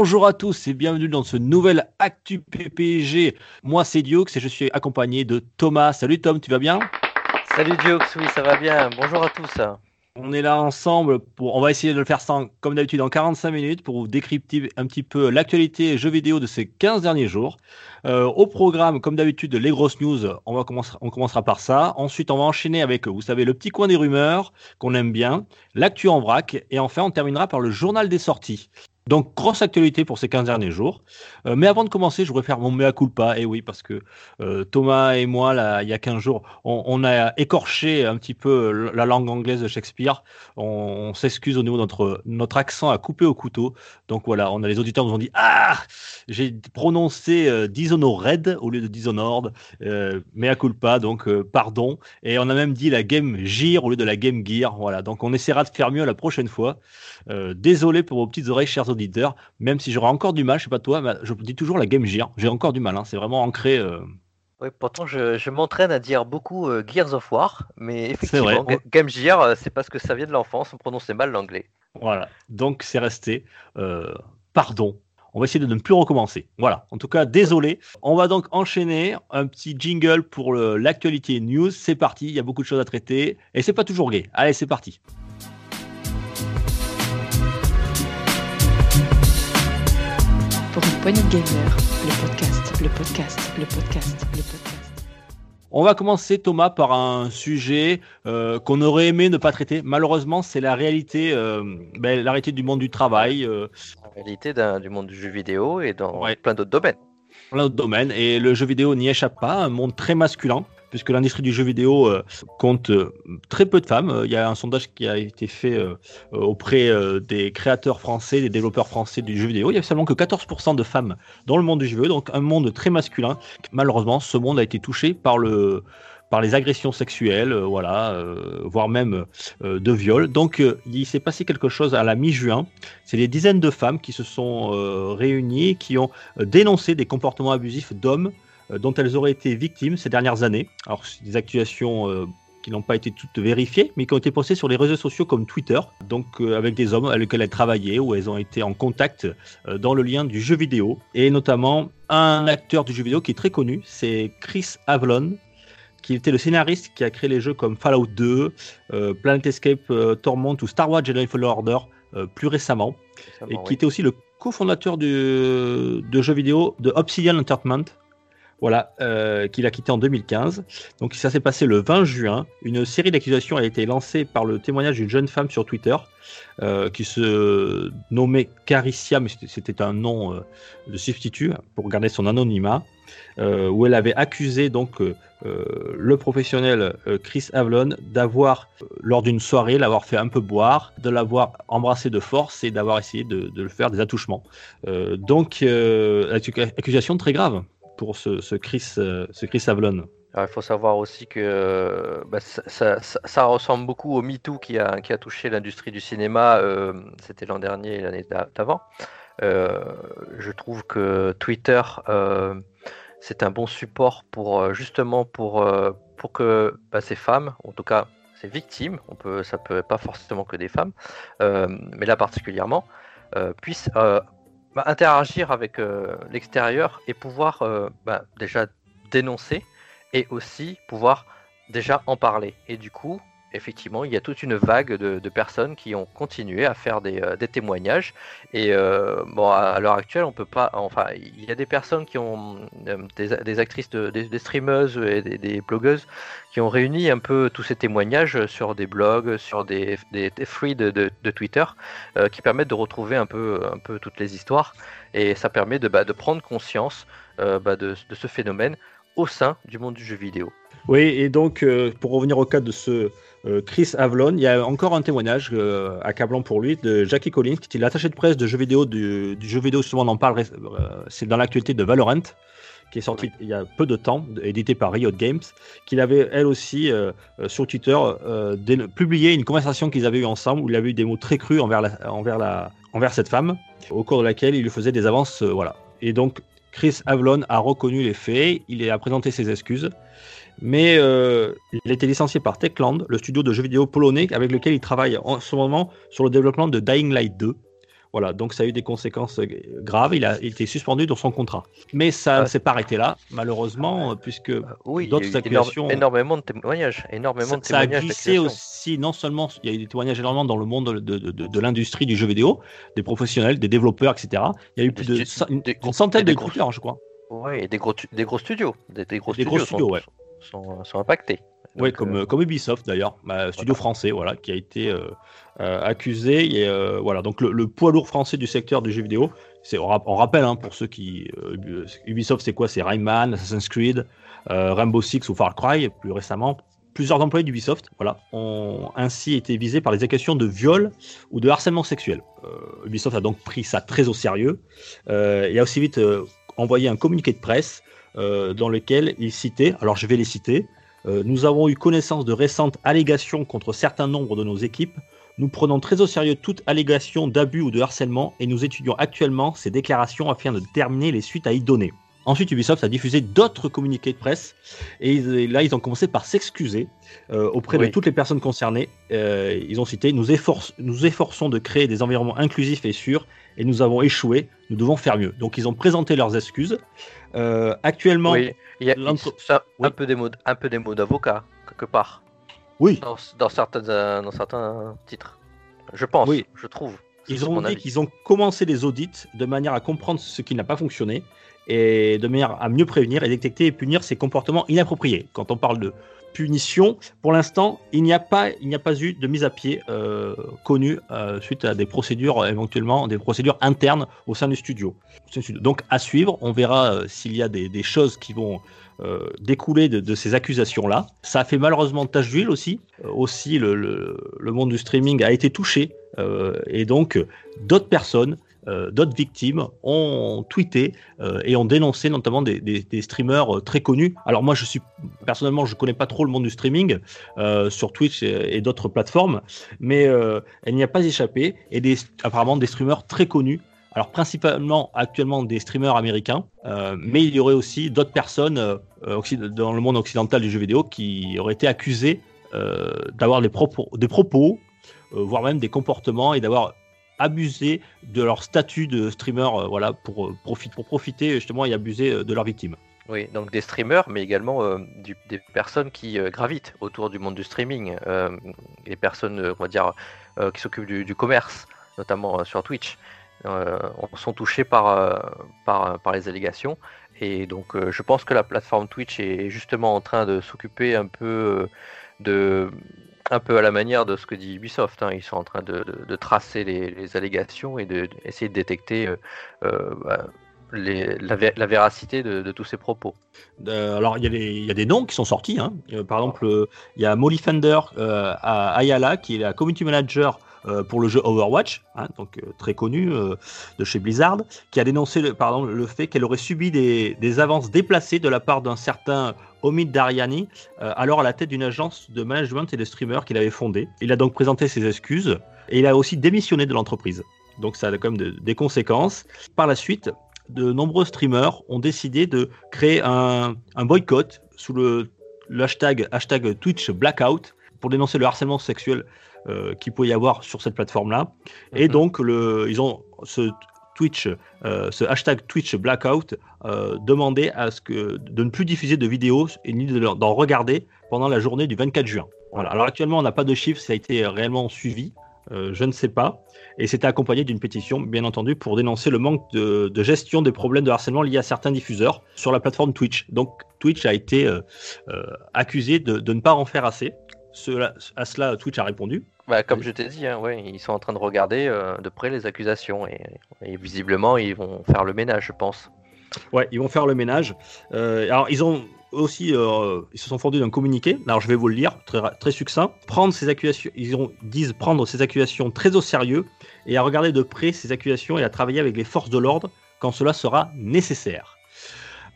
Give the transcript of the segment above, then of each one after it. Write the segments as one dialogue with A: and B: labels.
A: Bonjour à tous et bienvenue dans ce nouvel Actu PPG. Moi c'est Dioux et je suis accompagné de Thomas. Salut Tom, tu vas bien?
B: Salut Dioux, oui ça va bien. Bonjour à tous.
A: On est là ensemble pour, on va essayer de le faire sans, comme d'habitude en 45 minutes pour vous décrypter un petit peu l'actualité jeux vidéo de ces 15 derniers jours. Euh, au programme, comme d'habitude, les grosses news, on, va commencer, on commencera par ça. Ensuite, on va enchaîner avec, vous savez, le petit coin des rumeurs qu'on aime bien, l'actu en vrac, et enfin, on terminera par le journal des sorties. Donc, grosse actualité pour ces 15 derniers jours. Euh, mais avant de commencer, je voudrais faire mon mea culpa. Et oui, parce que euh, Thomas et moi, il y a 15 jours, on, a écorché un petit peu la langue anglaise de Shakespeare. On, s'excuse au niveau de notre, notre accent à couper au couteau. Donc voilà, on a les auditeurs nous ont dit Ah J'ai prononcé euh, Dishonored au lieu de Dishonored. Euh, mea culpa, donc euh, pardon. Et on a même dit la Game Gear au lieu de la Game Gear. Voilà, donc on essaiera de faire mieux la prochaine fois. Euh, désolé pour vos petites oreilles, chers auditeurs, même si j'aurai encore du mal, je sais pas toi, mais je dis toujours la Game Gear. J'ai encore du mal, hein, c'est vraiment ancré. Euh...
B: Oui, pourtant je, je m'entraîne à dire beaucoup euh, Gears of War, mais effectivement, vrai. Game Gear, euh, c'est parce que ça vient de l'enfance, on prononçait mal l'anglais.
A: Voilà, donc c'est resté. Euh, pardon, on va essayer de ne plus recommencer. Voilà. En tout cas, désolé. On va donc enchaîner un petit jingle pour l'actualité news. C'est parti. Il y a beaucoup de choses à traiter et c'est pas toujours gay. Allez, c'est parti.
C: Pour une poignée de gamers, le podcast, le podcast, le podcast, le podcast.
A: On va commencer, Thomas, par un sujet euh, qu'on aurait aimé ne pas traiter. Malheureusement, c'est la réalité, euh, ben, la réalité du monde du travail. Euh,
B: la réalité du monde du jeu vidéo et dans ouais. plein d'autres domaines.
A: Plein d'autres domaines. Et le jeu vidéo n'y échappe pas. Un monde très masculin puisque l'industrie du jeu vidéo euh, compte euh, très peu de femmes. Il y a un sondage qui a été fait euh, auprès des créateurs français, des développeurs français du jeu vidéo. Il y a seulement que 14% de femmes dans le monde du jeu vidéo, donc un monde très masculin. Malheureusement, ce monde a été touché par le par les agressions sexuelles, euh, voilà, euh, voire même euh, de viol. Donc, il s'est passé quelque chose à la mi-juin. C'est des dizaines de femmes qui se sont réunies, qui ont dénoncé des comportements abusifs d'hommes dont elles auraient été victimes ces dernières années. Alors, des accusations qui n'ont pas été toutes vérifiées, mais qui ont été postées sur les réseaux sociaux comme Twitter, donc euh, avec des hommes avec lesquels elles travaillaient, ou elles ont été en contact euh, dans le lien du jeu vidéo, et notamment un acteur du jeu vidéo qui est très connu, c'est Chris Avlon, qui était le scénariste qui a créé les jeux comme Fallout 2, euh, Planet Escape Torment ou Star Wars Jedi Fallen Order plus récemment, récemment et qui oui. était aussi le cofondateur de jeux vidéo de Obsidian Entertainment, voilà, euh, qu'il a quitté en 2015. Donc ça s'est passé le 20 juin. Une série d'accusations a été lancée par le témoignage d'une jeune femme sur Twitter euh, qui se nommait Caricia, mais c'était un nom euh, de substitut pour garder son anonymat, euh, où elle avait accusé donc euh, le professionnel Chris Avlon d'avoir, lors d'une soirée, l'avoir fait un peu boire, de l'avoir embrassé de force et d'avoir essayé de, de, le faire des attouchements. donc, accusation très grave pour ce, Chris, euh, ce Chris Avlon.
B: Alors, il faut savoir aussi que bah, ça, ressemble beaucoup au MeToo qui a, touché l'industrie du cinéma, euh, c'était l'an dernier et l'année d'avant. Euh, je trouve que Twitter, euh, c'est un bon support pour justement pour, pour que bah, ces femmes, en tout cas ces victimes, on peut, ça peut pas forcément que des femmes, mais là particulièrement, puissent interagir avec euh, l'extérieur et pouvoir euh, bah, déjà dénoncer et aussi pouvoir déjà en parler. Et du coup, effectivement, il y a toute une vague de, personnes qui ont continué à faire des, euh, témoignages. Et euh, bon, à, l'heure actuelle, on peut pas. Enfin, il y a des personnes qui ont euh, des, actrices, de, des, des, streameuses et des, blogueuses qui ont réuni un peu tous ces témoignages sur des blogs, sur des, des de, de, Twitter, qui permettent de retrouver un peu, un peu toutes les histoires. Et ça permet de, bah, prendre conscience bah, de, ce phénomène au sein du monde du jeu vidéo.
A: Oui, et donc, pour revenir au cas de ce Chris Avlon, il y a encore un témoignage euh, accablant pour lui de Jackie Collins, qui est l'attaché de presse de jeux vidéo du, du jeu vidéo, justement, on en parle, c'est dans l'actualité de Valorant, qui est sortie il y a peu de temps, édité par Riot Games, qu'il avait elle aussi sur Twitter publié une conversation qu'ils avaient eue ensemble où il avait eu des mots très crus envers, la, envers, la, envers cette femme, au cours de laquelle il lui faisait des avances. voilà. Et donc Chris Avlon a reconnu les faits, il a présenté ses excuses. Mais euh, il a été licencié par Techland, le studio de jeux vidéo polonais avec lequel il travaille en ce moment sur le développement de Dying Light 2. Voilà, donc ça a eu des conséquences euh, graves. Il a été suspendu dans son contrat. Mais ça ne s'est pas arrêté là, malheureusement, puisque
B: euh, oui, d'autres accusations. Énormément de témoignages. Énormément
A: ça,
B: de témoignages
A: ça a glissé aussi, non seulement, il y a eu des témoignages énormément dans le monde de, de, de, l'industrie du jeu vidéo, des professionnels, des développeurs, etc. Il y a eu plus de une centaine de gros, je crois.
B: Oui, et des gros, des gros studios. Des, gros
A: des
B: studios,
A: gros studios ouais
B: sont, sont impactés.
A: Oui, comme, euh, comme Ubisoft d'ailleurs, bah, studio français, voilà, qui a été euh, euh, accusé. Et, voilà, donc le, poids lourd français du secteur du jeu vidéo, c'est, on, rappelle hein, pour ceux qui. Ubisoft, c'est quoi? C'est Rayman, Assassin's Creed, Rainbow Six ou Far Cry, plus récemment. Plusieurs employés d'Ubisoft voilà, ont ainsi été visés par les accusations de viol ou de harcèlement sexuel. Ubisoft a donc pris ça très au sérieux et a aussi vite envoyé un communiqué de presse euh, dans lequel il citait, alors je vais les citer, euh, nous avons eu connaissance de récentes allégations contre certains nombres de nos équipes. Nous prenons très au sérieux toute allégation d'abus ou de harcèlement et nous étudions actuellement ces déclarations afin de déterminer les suites à y donner. Ensuite, Ubisoft a diffusé d'autres communiqués de presse et là, ils ont commencé par s'excuser euh, auprès de toutes les personnes concernées. ils ont cité nous, nous efforçons de créer des environnements inclusifs et sûrs et nous avons échoué. Nous devons faire mieux. Donc, ils ont présenté leurs excuses. Euh, actuellement,
B: il y a un, peu des mots, un peu des mots d'avocat quelque part.
A: Oui.
B: Dans, certains, euh, dans certains titres, je pense. Oui. Je trouve.
A: Ils ont dit qu'ils ont commencé les audits de manière à comprendre ce qui n'a pas fonctionné et de manière à mieux prévenir et détecter et punir ces comportements inappropriés. Quand on parle de punition. Pour l'instant, il n'y a pas, il n'y a pas eu de mise à pied euh, connue euh, suite à des procédures éventuellement des procédures internes au sein du studio. Donc à suivre, on verra euh, s'il y a des, choses qui vont découler de, ces accusations-là. Ça a fait malheureusement tache d'huile aussi. aussi, le, le, monde du streaming a été touché et donc d'autres personnes euh, d'autres victimes ont tweeté euh, et ont dénoncé notamment des, streamers euh, très connus. Alors moi, je suis personnellement, je connais pas trop le monde du streaming sur Twitch et, d'autres plateformes, mais elle n'y a pas échappé et des, apparemment des streamers très connus. Alors principalement actuellement des streamers américains, mais il y aurait aussi d'autres personnes dans le monde occidental du jeu vidéo qui auraient été accusées d'avoir des propos, des propos voire même des comportements et d'avoir abuser de leur statut de streamer euh, voilà, pour, euh, profiter, pour profiter justement et abuser euh, de leurs victimes.
B: Oui, donc des streamers, mais également des personnes qui gravitent autour du monde du streaming, les personnes, on va dire, qui s'occupent du, commerce, notamment sur Twitch, sont touchées par, par, par, les allégations. Et donc, je pense que la plateforme Twitch est justement en train de s'occuper un peu de un peu à la manière de ce que dit Ubisoft. Hein. Ils sont en train de, tracer les, allégations et d'essayer de, détecter euh, euh, bah, la, véracité de, tous ces propos.
A: alors, il y, a des noms qui sont sortis. Hein. Euh, par exemple, il y a Molly Fender à Ayala, qui est la community manager pour le jeu Overwatch, hein, donc très connu de chez Blizzard, qui a dénoncé le, fait qu'elle aurait subi des, avances déplacées de la part d'un certain Omid Dariani, euh, alors à la tête d'une agence de management et de streamers qu'il avait fondée. Il a donc présenté ses excuses et il a aussi démissionné de l'entreprise. Donc ça a quand même des conséquences. Par la suite, de nombreux streamers ont décidé de créer un, boycott sous le, hashtag, hashtag Twitch Blackout pour dénoncer le harcèlement sexuel euh, qu'il peut y avoir sur cette plateforme-là. Et mhm. donc, le, ils ont ce Twitch, euh, ce hashtag Twitch Blackout, euh, demandait à ce que, de ne plus diffuser de vidéos et ni d'en regarder pendant la journée du 24 juin. Voilà. Alors actuellement, on n'a pas de chiffres, ça a été réellement suivi. Euh, je ne sais pas. Et c'était accompagné d'une pétition, bien entendu, pour dénoncer le manque de, gestion des problèmes de harcèlement liés à certains diffuseurs sur la plateforme Twitch. Donc Twitch a été accusé de, ne pas en faire assez. à cela, Twitch a répondu.
B: Bah, comme je t'ai dit, hein, ouais, ils sont en train de regarder euh, de près les accusations et, visiblement ils vont faire le ménage, je pense.
A: Ouais, ils vont faire le ménage. Euh, alors ils ont aussi, euh, ils se sont fondés d'un communiqué. Alors je vais vous le lire, très, très succinct. Prendre ces accusations, ils ont, disent prendre ces accusations très au sérieux et à regarder de près ces accusations et à travailler avec les forces de l'ordre quand cela sera nécessaire.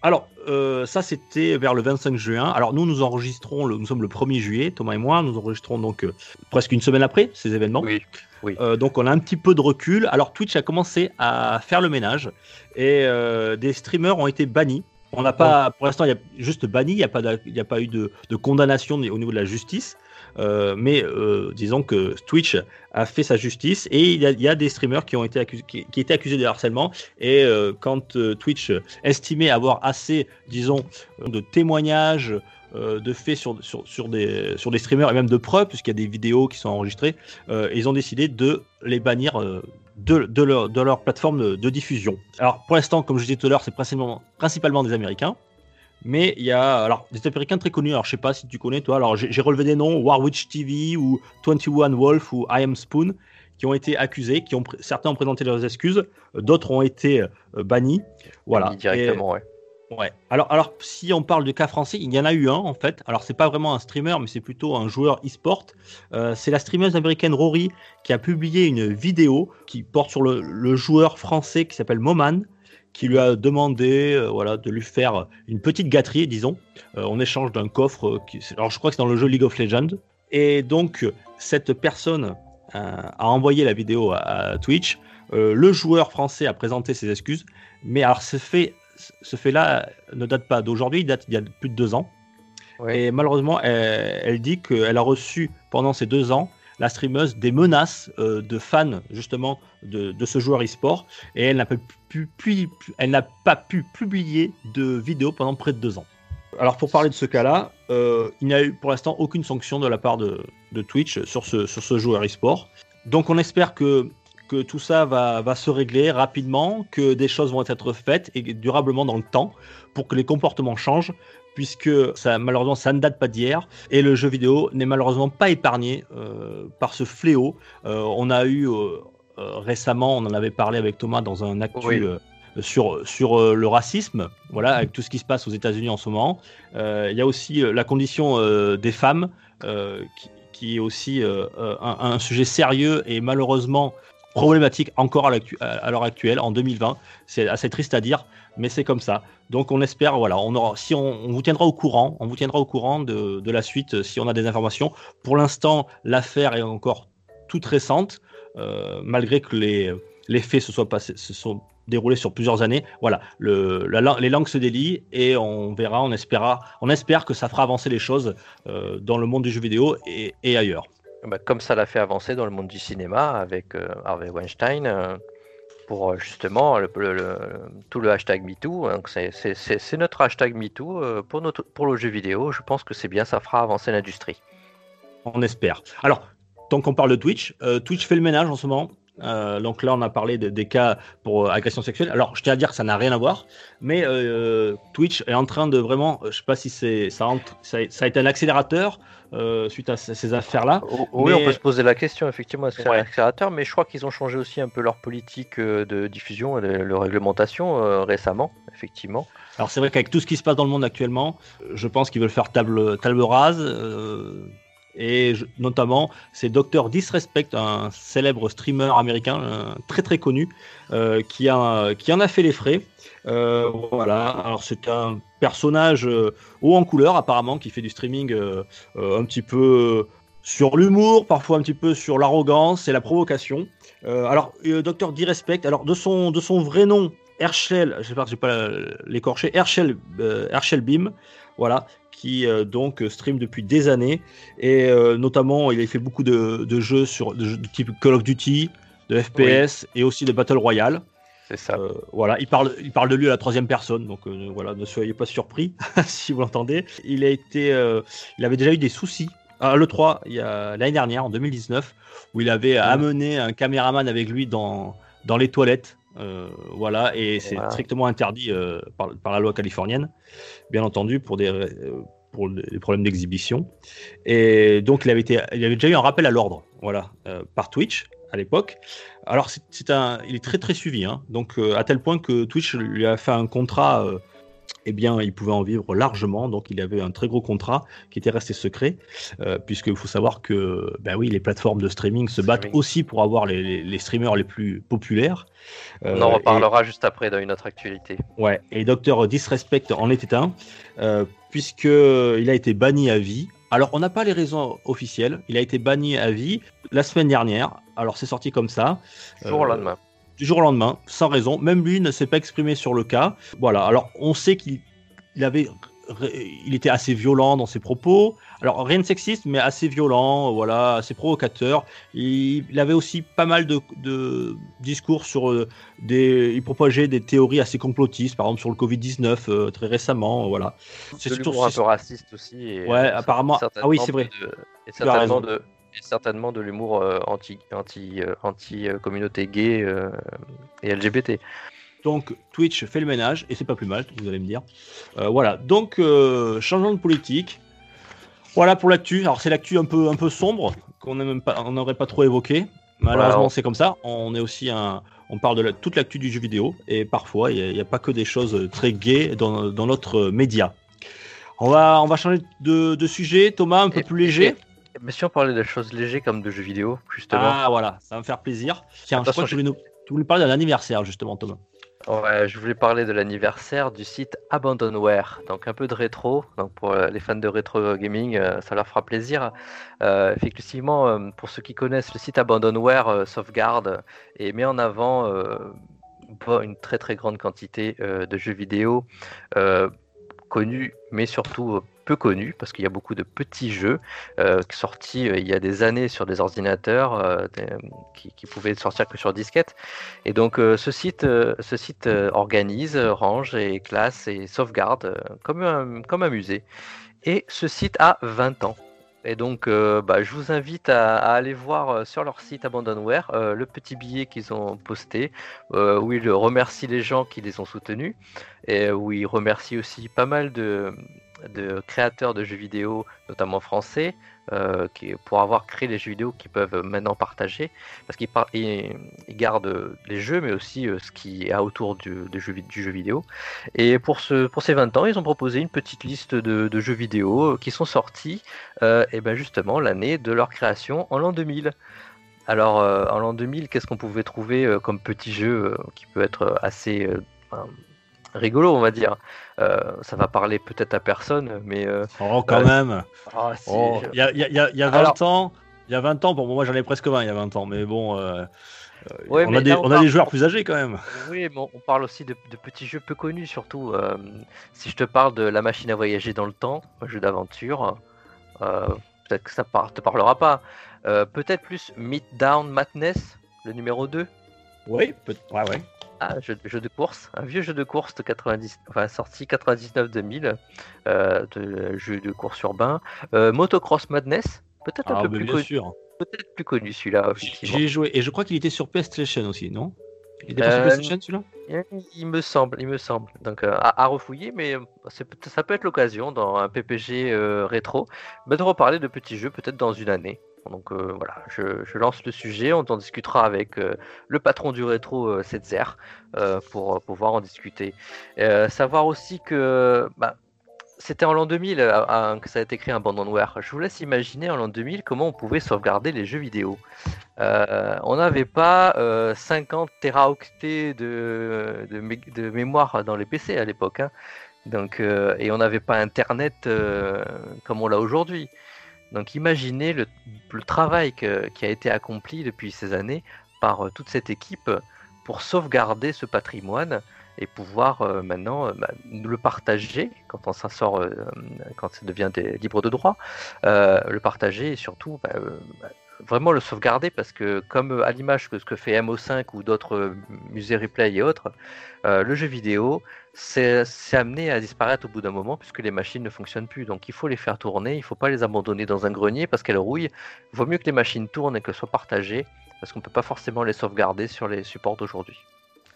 A: Alors, euh, ça, c'était vers le 25 juin. Alors, nous, nous enregistrons, le, nous sommes le 1er juillet, Thomas et moi, nous enregistrons donc euh, presque une semaine après ces événements.
B: Oui. Oui.
A: Euh, donc, on a un petit peu de recul. Alors, Twitch a commencé à faire le ménage et euh, des streamers ont été bannis. On n'a pas, pour l'instant, il y a juste banni, il n'y a, pas y a pas eu de, de condamnation au niveau de la justice. Euh, mais euh, disons que Twitch a fait sa justice et il y a, des streamers qui ont été accusés, étaient accusés de harcèlement. Et euh, quand Twitch estimait avoir assez, disons, de témoignages, de faits sur, des, streamers et même de preuves, puisqu'il y a des vidéos qui sont enregistrées, ils ont décidé de les bannir de, leur, plateforme de, diffusion. Alors pour l'instant, comme je disais tout à l'heure, c'est principalement des Américains. Mais il y a alors des Américains très connus. Alors je sais pas si tu connais toi. Alors j'ai relevé des noms Warwitch TV ou 21 Wolf ou I Am Spoon qui ont été accusés, qui ont pr- certains ont présenté leurs excuses, d'autres ont été euh, bannis. Voilà.
B: Bannis Directement, ouais.
A: Ouais. Alors alors si on parle de cas français, il y en a eu un en fait. Alors c'est pas vraiment un streamer, mais c'est plutôt un joueur e-sport. Euh, c'est la streameuse américaine Rory qui a publié une vidéo qui porte sur le, le joueur français qui s'appelle Moman qui lui a demandé euh, voilà, de lui faire une petite gâterie, disons, euh, en échange d'un coffre. euh, qui, alors, je crois que c'est dans le jeu League of Legends. Et donc, euh, cette personne euh, a envoyé la vidéo à, à Twitch. Euh, le joueur français a présenté ses excuses. Mais alors, ce fait, ce fait-là ne date pas d'aujourd'hui, il date d'il y a plus de deux ans.
B: Ouais.
A: Et malheureusement, elle, elle dit qu'elle a reçu pendant ces deux ans la streameuse des menaces euh, de fans justement de, ce joueur e-sport et elle n'a pas pu, publier de vidéo pendant près de deux ans. Alors pour parler de ce cas-là, euh, il n'y a eu pour l'instant aucune sanction de la part de, Twitch sur ce, joueur e-sport. Donc on espère que, que tout ça va, va se régler rapidement, que des choses vont être faites et durablement dans le temps pour que les comportements changent puisque ça, malheureusement ça ne date pas d'hier et le jeu vidéo n'est malheureusement pas épargné euh, par ce fléau. Euh, on a eu euh, récemment, on en avait parlé avec Thomas dans un actu
B: Oui.
A: sur, sur le racisme, voilà, avec tout ce qui se passe aux États-Unis en ce moment. Il y a aussi la condition des femmes qui, qui est aussi un, un sujet sérieux et malheureusement problématique encore à l'heure actuelle, en 2020. C'est assez triste à dire, mais c'est comme ça. Donc on espère, voilà, on aura, si on, on vous tiendra au courant, on vous tiendra au courant de, de la suite euh, si on a des informations. Pour l'instant, l'affaire est encore toute récente, euh, malgré que les, les faits se soient passés, se sont déroulés sur plusieurs années. Voilà, le, la les langues se délient et on verra, on espérera, on espère que ça fera avancer les choses euh, dans le monde du jeu vidéo et, et ailleurs.
B: Bah, comme ça l'a fait avancer dans le monde du cinéma avec Harvey Weinstein euh, justement le, le- le- tout le hashtag MeToo. C'est- c'est notre hashtag MeToo euh, pour, notre, pour le jeu vidéo. Je pense que c'est bien, ça fera avancer l'industrie.
A: On espère. Alors, tant qu'on parle de Twitch, euh, Twitch fait le ménage en ce moment. Euh, donc là, on a parlé de- des cas pour euh, agression sexuelle. Alors, je tiens à dire que ça n'a rien à voir, mais euh, Twitch est en train de vraiment, je sais pas si c'est ça, entre- ça, a- ça a été un accélérateur suite à ces, ces affaires-là.
B: Oui,
A: Mais-
B: on peut se poser la question, effectivement, est-ce que c'est
A: Ouais.
B: un accélérateur Mais je crois qu'ils ont changé aussi un peu leur politique de diffusion et de leur réglementation récemment, effectivement.
A: Alors c'est vrai qu'avec tout ce qui se passe dans le monde actuellement, je pense qu'ils veulent faire table, table rase. Et notamment, c'est Dr Disrespect, un célèbre streamer américain très très connu, euh, qui, a, qui en a fait les frais. Euh, voilà, alors c'est un personnage euh, haut en couleur apparemment, qui fait du streaming un petit peu sur l'humour, parfois un petit peu sur l'arrogance et la provocation. Alors, Dr Disrespect, alors de son, de son vrai nom, Herschel, je sais pas, je vais pas l'écorcher, Herschel, euh, Herschel Beam, voilà, qui euh, donc stream depuis des années et euh, notamment il a fait beaucoup de, de jeux sur de, jeux de type Call of Duty, de FPS et aussi de Battle Royale.
B: C'est ça.
A: Euh, voilà, il parle, il parle de lui à la troisième personne, donc voilà, ne soyez pas surpris si vous l'entendez. Il a été, il avait déjà eu des soucis à l'E3 il y a l'année dernière, en 2019, où il avait amené un caméraman avec lui dans, dans les toilettes. Euh, voilà, et c'est
B: Voilà.
A: strictement interdit euh, par, par la loi californienne, bien entendu, pour des, euh, pour des problèmes d'exhibition. Et donc, il avait, été, il avait déjà eu un rappel à l'ordre, voilà, par Twitch à l'époque. Alors, c'est- un, il est très très suivi, hein. donc à tel point que Twitch lui a fait un contrat eh bien, il pouvait en vivre largement. Donc, il avait un très gros contrat qui était resté secret, euh, puisqu'il faut savoir que, ben oui, les plateformes de streaming se battent aussi pour avoir les, les, streamers les plus populaires.
B: On en reparlera juste après dans une autre actualité.
A: Ouais, et Docteur Disrespect en était un, euh, puisqu'il a été banni à vie. Alors, on n'a pas les raisons officielles. Il a été banni à vie la semaine dernière. Alors, c'est sorti comme ça.
B: Jour au lendemain
A: du jour au lendemain, sans raison. Même lui ne s'est pas exprimé sur le cas. Voilà. Alors, on sait qu'il avait, il était assez violent dans ses propos. Alors, rien de sexiste, mais assez violent, voilà, assez provocateur. Il, avait aussi pas mal de, discours sur euh, des. Il propageait des théories assez complotistes, par exemple sur le Covid-19 euh, très récemment, voilà.
B: C'est toujours un peu raciste aussi.
A: ouais, apparemment. Ah oui, c'est vrai.
B: et certainement de, et certainement de l'humour euh, anti, anti, euh, anti euh, communauté gay et LGBT.
A: Donc Twitch fait le ménage et c'est pas plus mal, vous allez me dire. voilà, donc changeant de politique. Voilà pour l'actu. Alors c'est l'actu un peu un peu sombre qu'on n'aurait pas trop évoqué. Malheureusement c'est comme ça. On est aussi un, on parle de toute l'actu du jeu vidéo et parfois il n'y a, pas que des choses très gaies dans, dans notre média. On va on va changer de, de sujet. Thomas un peu plus léger.
B: Mais si on parlait de choses légères comme de jeux vidéo, justement.
A: Ah voilà, ça va me faire plaisir. Tiens, je crois que tu voulais, nous... tu voulais parler d'un anniversaire, justement, Thomas.
B: Ouais, je voulais parler de l'anniversaire du site Abandonware, donc un peu de rétro. Donc pour euh, les fans de rétro gaming, euh, ça leur fera plaisir. Euh, effectivement, pour ceux qui connaissent le site Abandonware, sauvegarde et met en avant une très très grande quantité de jeux vidéo connus, mais surtout peu connu parce qu'il y a beaucoup de petits jeux euh, sortis euh, il y a des années sur des ordinateurs euh, qui, pouvaient sortir que sur disquette. Et donc ce site, ce site organise, range et classe et sauvegarde comme un, comme un musée. Et ce site a 20 ans. Et donc, bah, je vous invite à, aller voir sur leur site Abandonware le petit billet qu'ils ont posté, où ils remercient les gens qui les ont soutenus, et où ils remercient aussi pas mal de, de créateurs de jeux vidéo, notamment français, euh, qui, pour avoir créé les jeux vidéo qu'ils peuvent maintenant partager, parce qu'ils ils, gardent les jeux, mais aussi euh, ce qui est autour du, jeu, vidéo. Et pour, ce, pour ces 20 ans, ils ont proposé une petite liste de, jeux vidéo qui sont sortis, euh, et ben justement l'année de leur création en l'an 2000. Alors, en l'an 2000, qu'est-ce qu'on pouvait trouver comme petit jeu qui peut être assez rigolo, on va dire. Euh, ça va parler peut-être à personne, mais. Euh,
A: oh, quand euh, même ah, oh, Il y, a, y, a, y, a, 20 ans, il y a 20 ans, bon, moi j'en ai presque 20 il y a 20 ans, mais bon. on, a des, on, a des, joueurs plus âgés quand même.
B: Oui, mais on parle aussi de, petits jeux peu connus, surtout. si je te parle de la machine à voyager dans le temps, un jeu d'aventure, peut-être que ça ne te parlera pas. peut-être plus Meet Down Madness, le numéro 2.
A: Oui, ouais, ouais.
B: Ah, jeu, de course, un vieux jeu de course de 90, enfin sorti 99-2000, euh, de jeu de course urbain. Euh, Motocross Madness, peut-être un ah, peu plus connu. Peut-être plus connu celui-là.
A: J'ai joué et je crois qu'il était sur PlayStation aussi, non? Il était sur euh, PlayStation celui-là?
B: Il me semble, il me semble. Donc à, refouiller, mais ça peut être l'occasion dans un PPG rétro bah, de reparler de petits jeux peut-être dans une année. Donc euh, voilà, je, lance le sujet, on en discutera avec euh, le patron du rétro euh, Setzer pour pouvoir en discuter. savoir aussi que bah, c'était en l'an 2000 que ça a été créé un abandonware. Je vous laisse imaginer en l'an 2000 comment on pouvait sauvegarder les jeux vidéo. on n'avait pas 50 teraoctets de, de, mémoire dans les PC à l'époque. Hein. Et on n'avait pas Internet comme on l'a aujourd'hui. Donc imaginez le, travail qui a été accompli depuis ces années par euh, toute cette équipe pour sauvegarder ce patrimoine et pouvoir euh, maintenant euh, bah, le partager quand on sort, quand ça devient des, libre de droit, le partager et surtout bah, vraiment le sauvegarder parce que comme à l'image que ce que fait MO5 ou d'autres musées replay et autres, le jeu vidéo c'est amené à disparaître au bout d'un moment puisque les machines ne fonctionnent plus. Donc il faut les faire tourner, il ne faut pas les abandonner dans un grenier parce qu'elles rouillent. Il vaut mieux que les machines tournent et qu'elles soient partagées parce qu'on ne peut pas forcément les sauvegarder sur les supports d'aujourd'hui.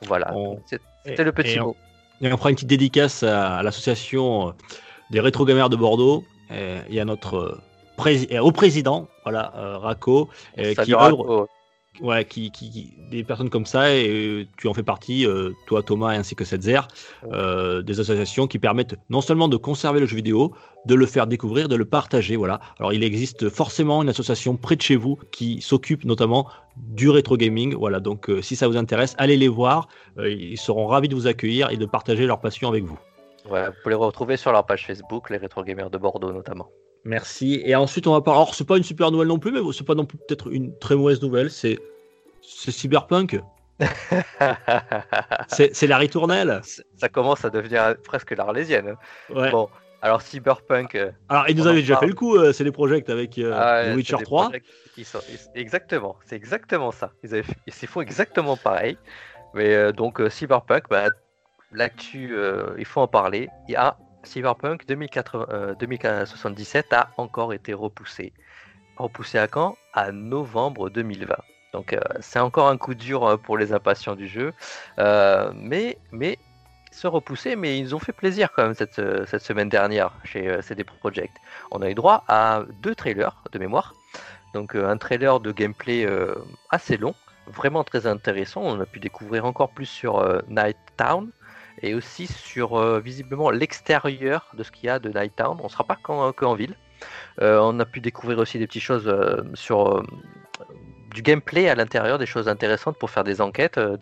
B: Voilà, c'était le petit mot.
A: On, on fera une petite dédicace à, l'association euh, des rétro gamers de Bordeaux et, à notre euh, au président, voilà, euh, Raco, qui œuvre, ouais, qui, qui, des personnes comme ça, et euh, tu en fais partie, euh, toi Thomas ainsi que Setzer, euh, des associations qui permettent non seulement de conserver le jeu vidéo, de le faire découvrir, de le partager. Voilà. Alors il existe forcément une association près de chez vous qui s'occupe notamment du rétro gaming. Voilà. Donc si ça vous intéresse, allez les voir. ils seront ravis de vous accueillir et de partager leur passion avec vous.
B: Ouais, vous pouvez les retrouver sur leur page Facebook, les rétro gamers de Bordeaux notamment.
A: Merci. Et ensuite, on va parler. Alors, c'est pas une super nouvelle non plus, mais c'est pas non plus peut-être une très mauvaise nouvelle. C'est c'est Cyberpunk. c'est la ritournelle.
B: Ça commence à devenir presque l'arlésienne. Ouais. Bon, alors Cyberpunk. Euh,
A: alors, ils nous avaient déjà fait le coup, euh, c'est les projets avec euh, ah Witcher 3.
B: Exactement, c'est exactement ça. Ils, avaient... ils font exactement pareil. Mais donc, Cyberpunk, bah, l'actu, il faut en parler. Il y a Cyberpunk 2077 a encore été repoussé. Repoussé à quand? À novembre 2020. Donc euh, c'est encore un coup dur euh, pour les impatients du jeu. Euh, mais, mais se repousser, mais ils ont fait plaisir quand même cette, cette semaine dernière chez CD Projekt. On a eu droit à deux trailers de mémoire. Donc un trailer de gameplay assez long, vraiment très intéressant. On a pu découvrir encore plus sur Night Town et aussi sur visiblement l'extérieur de ce qu'il y a de Night Town. On ne sera pas qu'en, qu'en ville. on a pu découvrir aussi des petites choses sur du gameplay à l'intérieur, des choses intéressantes pour faire des enquêtes, euh,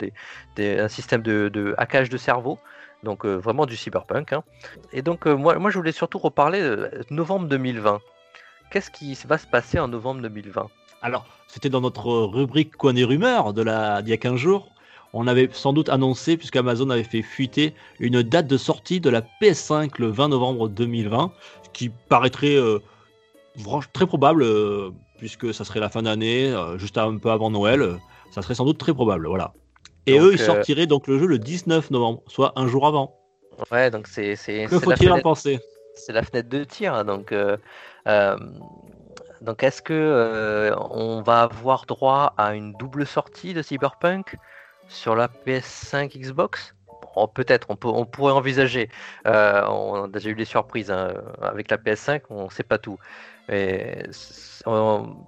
B: des, un système de, hackage de cerveau. Donc euh, vraiment du cyberpunk. Hein. Et donc euh, moi, moi je voulais surtout reparler de novembre 2020. Qu'est-ce qui va se passer en novembre 2020
A: Alors, c'était dans notre rubrique Coin des rumeurs de d'il y a 15 jours. On avait sans doute annoncé, puisqu'Amazon avait fait fuiter une date de sortie de la PS5 le 20 novembre 2020, ce qui paraîtrait très probable puisque ça serait la fin d'année, euh, juste un peu avant Noël. Euh, ça serait sans doute très probable, voilà. Et eux, ils euh, sortiraient donc le jeu le 19 novembre, soit un jour avant.
B: Ouais, donc c'est.
A: Que faut-il en penser?
B: C'est la fenêtre de tir, hein, donc. donc est-ce que on va avoir droit à une double sortie de Cyberpunk? Sur la PS5 Xbox? Peut-être, on, pourrait envisager. on a déjà eu des surprises hein, avec la PS5, on ne sait pas tout. Et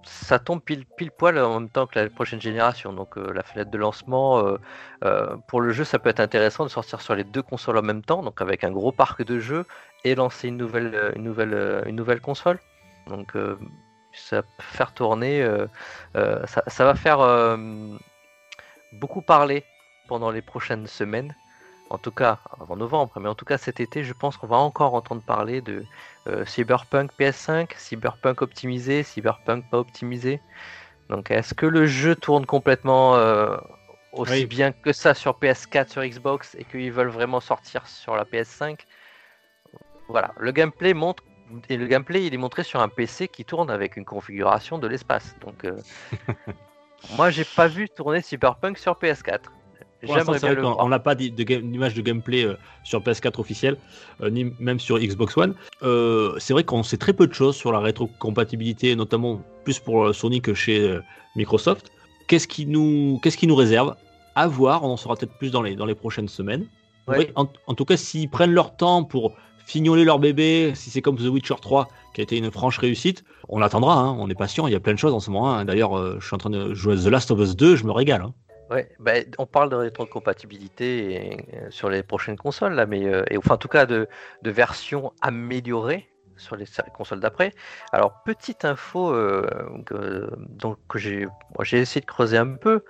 B: ça tombe pile, pile poil en même temps que la prochaine génération. Donc euh, la fenêtre de lancement, euh, euh, pour le jeu, ça peut être intéressant de sortir sur les deux consoles en même temps, donc avec un gros parc de jeux et lancer une nouvelle, console. Donc ça peut faire tourner, ça, va faire beaucoup parler pendant les prochaines semaines en tout cas avant novembre, mais en tout cas cet été, je pense qu'on va encore entendre parler de euh, Cyberpunk PS5, Cyberpunk optimisé, Cyberpunk pas optimisé. Donc est-ce que le jeu tourne complètement euh, aussi bien que ça sur PS4, sur Xbox et qu'ils veulent vraiment sortir sur la PS5 Voilà, le gameplay montre et le gameplay il est montré sur un PC qui tourne avec une configuration de l'espace. Donc euh, moi j'ai pas vu tourner Cyberpunk sur PS4.
A: On n'a pas d'image de gameplay euh, sur PS4 officiel, euh, ni même sur Xbox One. Euh, c'est vrai qu'on sait très peu de choses sur la rétrocompatibilité, notamment plus pour Sony que chez Microsoft. Qu'est-ce qui nous, qu'est-ce qui nous réserve? À voir, on en saura peut-être plus dans les, dans les prochaines semaines. en, tout cas, s'ils prennent leur temps pour fignoler leur bébé, si c'est comme The Witcher 3, qui a été une franche réussite, on attendra, hein, on est patient, il y a plein de choses en ce moment. Hein. D'ailleurs, je suis en train de jouer The Last of Us 2, je me régale. Hein.
B: Ouais, bah, on parle de rétrocompatibilité euh, sur les prochaines consoles, là, mais euh, et, enfin en tout cas de, de versions améliorées sur les consoles d'après. Alors petite info euh, que, donc que j'ai j'ai essayé de creuser un peu.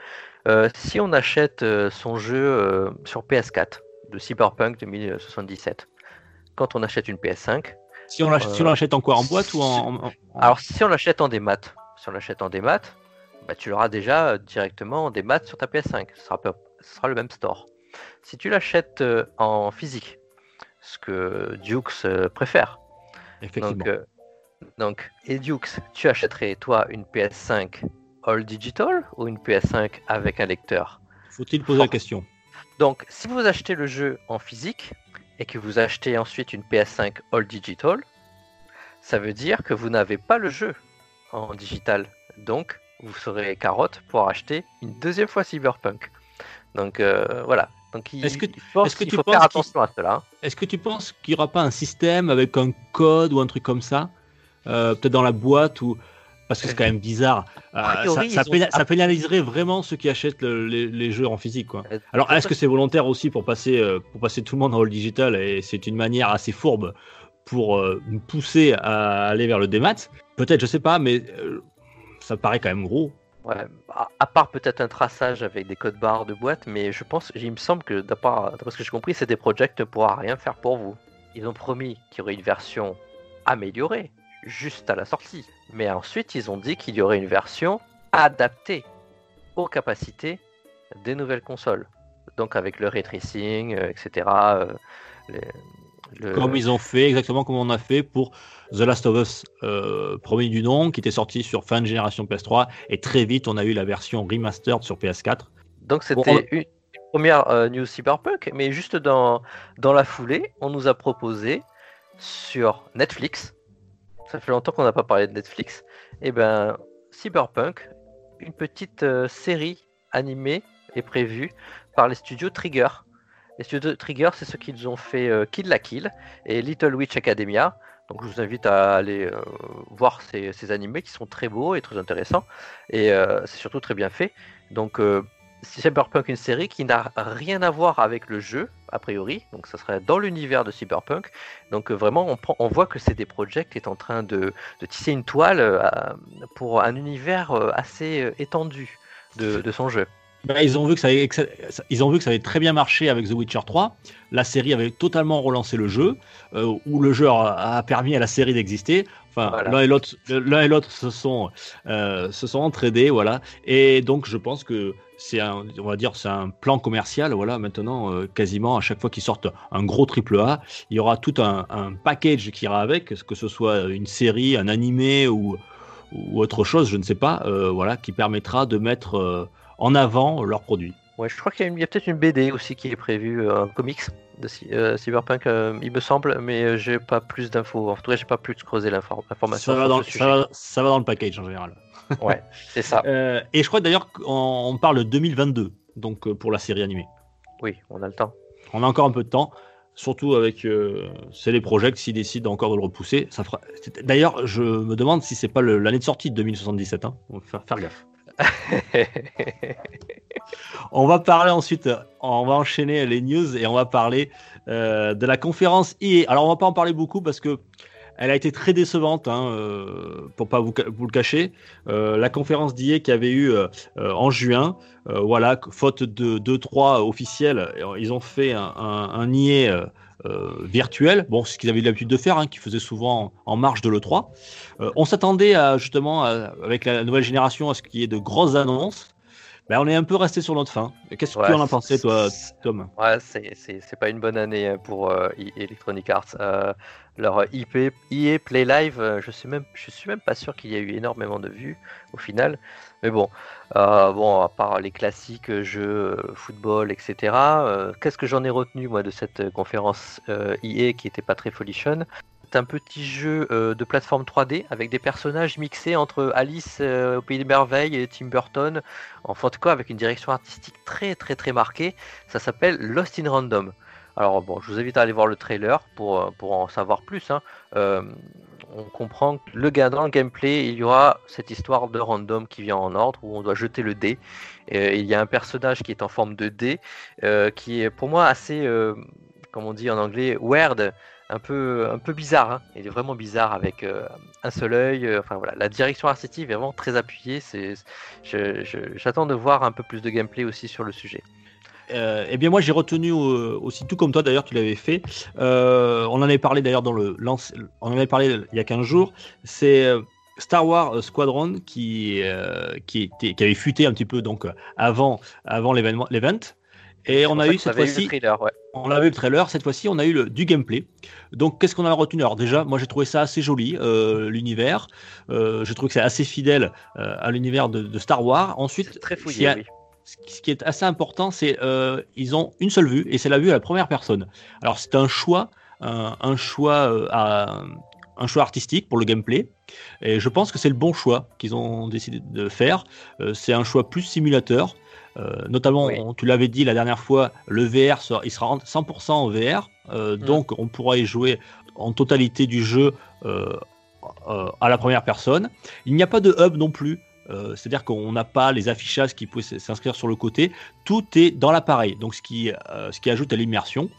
B: si on achète son jeu sur PS4 de Cyberpunk 2077, quand on achète une PS5,
A: si on l'achète en quoi En boîte ou en,
B: Alors si on l'achète en démat, si on l'achète en démat, bah, tu l'auras déjà euh, directement des maths sur ta PS5. Ce sera, ce sera le même store. Si tu l'achètes euh, en physique, ce que Dukes euh, préfère.
A: Effectivement.
B: Donc, et Dukes, tu achèterais toi une PS5 all digital ou une PS5 avec un lecteur?
A: Faut-il poser la question
B: Donc, si vous achetez le jeu en physique et que vous achetez ensuite une PS5 all digital, ça veut dire que vous n'avez pas le jeu en digital. Donc, vous serez carotte pour acheter une deuxième fois Cyberpunk. Donc euh, voilà. Donc il, est-ce que, est-ce que tu faut faire attention à cela.
A: Est-ce que tu penses qu'il n'y aura pas un système avec un code ou un truc comme ça, euh, peut-être dans la boîte ou parce que c'est quand même bizarre. Euh,
B: priori,
A: ça, ça
B: ils ont-
A: péna- ça pénaliserait vraiment ceux qui achètent le- les, les jeux en physique. Quoi.
B: Euh,
A: Alors, est-ce que c'est volontaire aussi pour passer, euh, pour passer tout le monde en le digital et c'est une manière assez fourbe pour nous pousser à aller vers le démat Peut-être, je sais pas, mais ça paraît quand même gros.
B: Ouais, à, part peut-être un traçage avec des codes barres de boîte, mais je pense, il me semble que d'après d'après ce que j'ai compris, CD Projekt ne pourra rien faire pour vous. Ils ont promis qu'il y aurait une version améliorée juste à la sortie, mais ensuite ils ont dit qu'il y aurait une version adaptée aux capacités des nouvelles consoles. Donc avec le ray tracing, euh, etc. euh, les- le-
A: Comme ils ont fait, exactement comme on a fait pour The Last of Us, euh, premier du nom, qui était sorti sur fin de génération PS3, et très vite on a eu la version remastered sur PS4.
B: Donc c'était
A: Bon,
B: une première euh, news cyberpunk, mais juste dans, dans la foulée, on nous a proposé sur Netflix, ça fait longtemps qu'on n'a pas parlé de Netflix, et ben cyberpunk, une petite euh, série animée est prévue par les studios Trigger. Les studios Trigger, c'est ceux qui nous ont fait euh, Kill la Kill et Little Witch Academia. Donc je vous invite à aller euh, voir ces, animés qui sont très beaux et très intéressants. Et c'est surtout très bien fait. Donc Cyberpunk, une série qui n'a rien à voir avec le jeu, a priori. Donc ça serait dans l'univers de Cyberpunk. Donc euh, vraiment, on, prend, on voit que CD Projekt est en train de, de tisser une toile euh, pour un univers euh, assez étendu de, de son jeu.
A: Bah, ils, ont vu que ça avait, que ça- ils ont vu que ça avait très bien marché avec The Witcher 3. La série avait totalement relancé le jeu, euh, où le jeu a permis à la série d'exister. Enfin,
B: Voilà.
A: l'un et l'autre, l'un et l'autre se sont, euh, se sont entraidés, voilà. Et donc, je pense que c'est un, on va dire, c'est un plan commercial, voilà. Maintenant, euh, quasiment à chaque fois qu'ils sortent un gros triple A, il y aura tout un, un package qui ira avec, que ce soit une série, un animé ou, ou autre chose, je ne sais pas, euh, voilà, qui permettra de mettre euh, en avant leurs produits.
B: Ouais, je crois qu'il y a, a peut-être une BD aussi qui est prévue, un comics de euh, Cyberpunk, euh, il me semble, mais euh, j'ai pas plus d'infos. En tout cas, j'ai pas plus creuser l'infor- l'information
A: Ça ça, ça va dans le package en général.
B: Ouais, c'est ça.
A: Et je crois d'ailleurs qu'on on parle de 2022, donc pour la série animée.
B: Oui, on a le temps.
A: On a encore un peu de temps, surtout avec euh, c'est les projets s'ils décident encore de le repousser. Ça fera... D'ailleurs, je me demande si c'est pas l'année de sortie de 2077. Hein. On va faire, faire gaffe. On va parler ensuite, euh, on va enchaîner les news et on va parler euh, de la conférence EA. Alors on va pas en parler beaucoup parce que elle a été très décevante, hein, euh, pour pas vous, le cacher. Euh, la conférence d'EA qui avait eu en juin, voilà, faute de 2-3 officiels, ils ont fait un, un, un euh, euh, virtuel, bon, ce qu'ils avaient l'habitude de faire, hein, qu'ils faisaient souvent en, marge de l'E3. Euh, on s'attendait justement, avec la nouvelle génération, à ce qu'il y ait de grosses annonces. Ben, on est un peu resté sur notre fin. Qu'est-ce que
B: Ouais,
A: tu en as pensé, toi, Tom?
B: Ouais, c'est- pas une bonne année hein, pour euh, E- Electronic Arts. Euh, leur IP, EA Play Live, euh, je suis même, je suis même pas sûr qu'il y ait eu énormément de vues au final. Mais bon, euh, bon, à part les classiques jeux, football, etc. Qu'est-ce que j'en ai retenu moi de cette conférence EA qui était pas très folichonne? Un petit jeu euh, de plateforme 3D avec des personnages mixés entre Alice euh, au Pays des Merveilles et Tim Burton. En tout cas, avec une direction artistique très très très marquée. Ça s'appelle Lost in Random. Alors bon, je vous invite à aller voir le trailer pour, euh, pour en savoir plus. hein. On comprend que le ga- dans le gameplay, il y aura cette histoire de random qui vient en ordre où on doit jeter le dé. Et il y a un personnage qui est en forme de dé qui est pour moi assez, comme on dit en anglais, weird, un peu, un peu bizarre. hein. Il est vraiment bizarre avec euh, un seul œil. euh, enfin voilà, la direction artistique est vraiment très appuyée. C'est, j'attends de voir un peu plus de gameplay aussi sur le sujet.
A: Euh, eh bien, moi, j'ai retenu aussi, tout comme toi d'ailleurs, tu l'avais fait. On en avait parlé d'ailleurs dans le lance, on en avait parlé il y a 15 jours. C'est Star Wars Squadron qui, qui, était, qui avait fuité un petit peu donc avant, avant l'événement, l'event. Et on a eu cette fois-ci,
B: ouais.
A: on a vu le trailer. Cette fois-ci, on a eu le, du gameplay. Donc, qu'est-ce qu'on a retenu? Alors déjà, moi, j'ai trouvé ça assez joli, euh, l'univers. Euh, je trouve que c'est assez fidèle euh, à l'univers de, de Star Wars. Ensuite,
B: très fouillé,
A: a-
B: oui.
A: ce qui- est assez important, c'est ils ont une seule vue et c'est la vue à la première personne. Alors c'est un choix, un, un choix à- un choix artistique pour le gameplay et je pense que c'est le bon choix qu'ils ont décidé de faire. Euh, c'est un choix plus simulateur. Euh, notamment,
B: Oui.
A: on- tu l'avais dit la dernière fois, le VR sera, il sera en 100% en VR, euh,
B: Mm.
A: donc on pourra y jouer en totalité du jeu euh, à la première personne. Il n'y a pas de hub non plus. C'est-à-dire qu'on n'a pas les affichages qui peuvent s'inscrire sur le côté. Tout est dans l'appareil, donc ce qui, ce qui ajoute à l'immersion.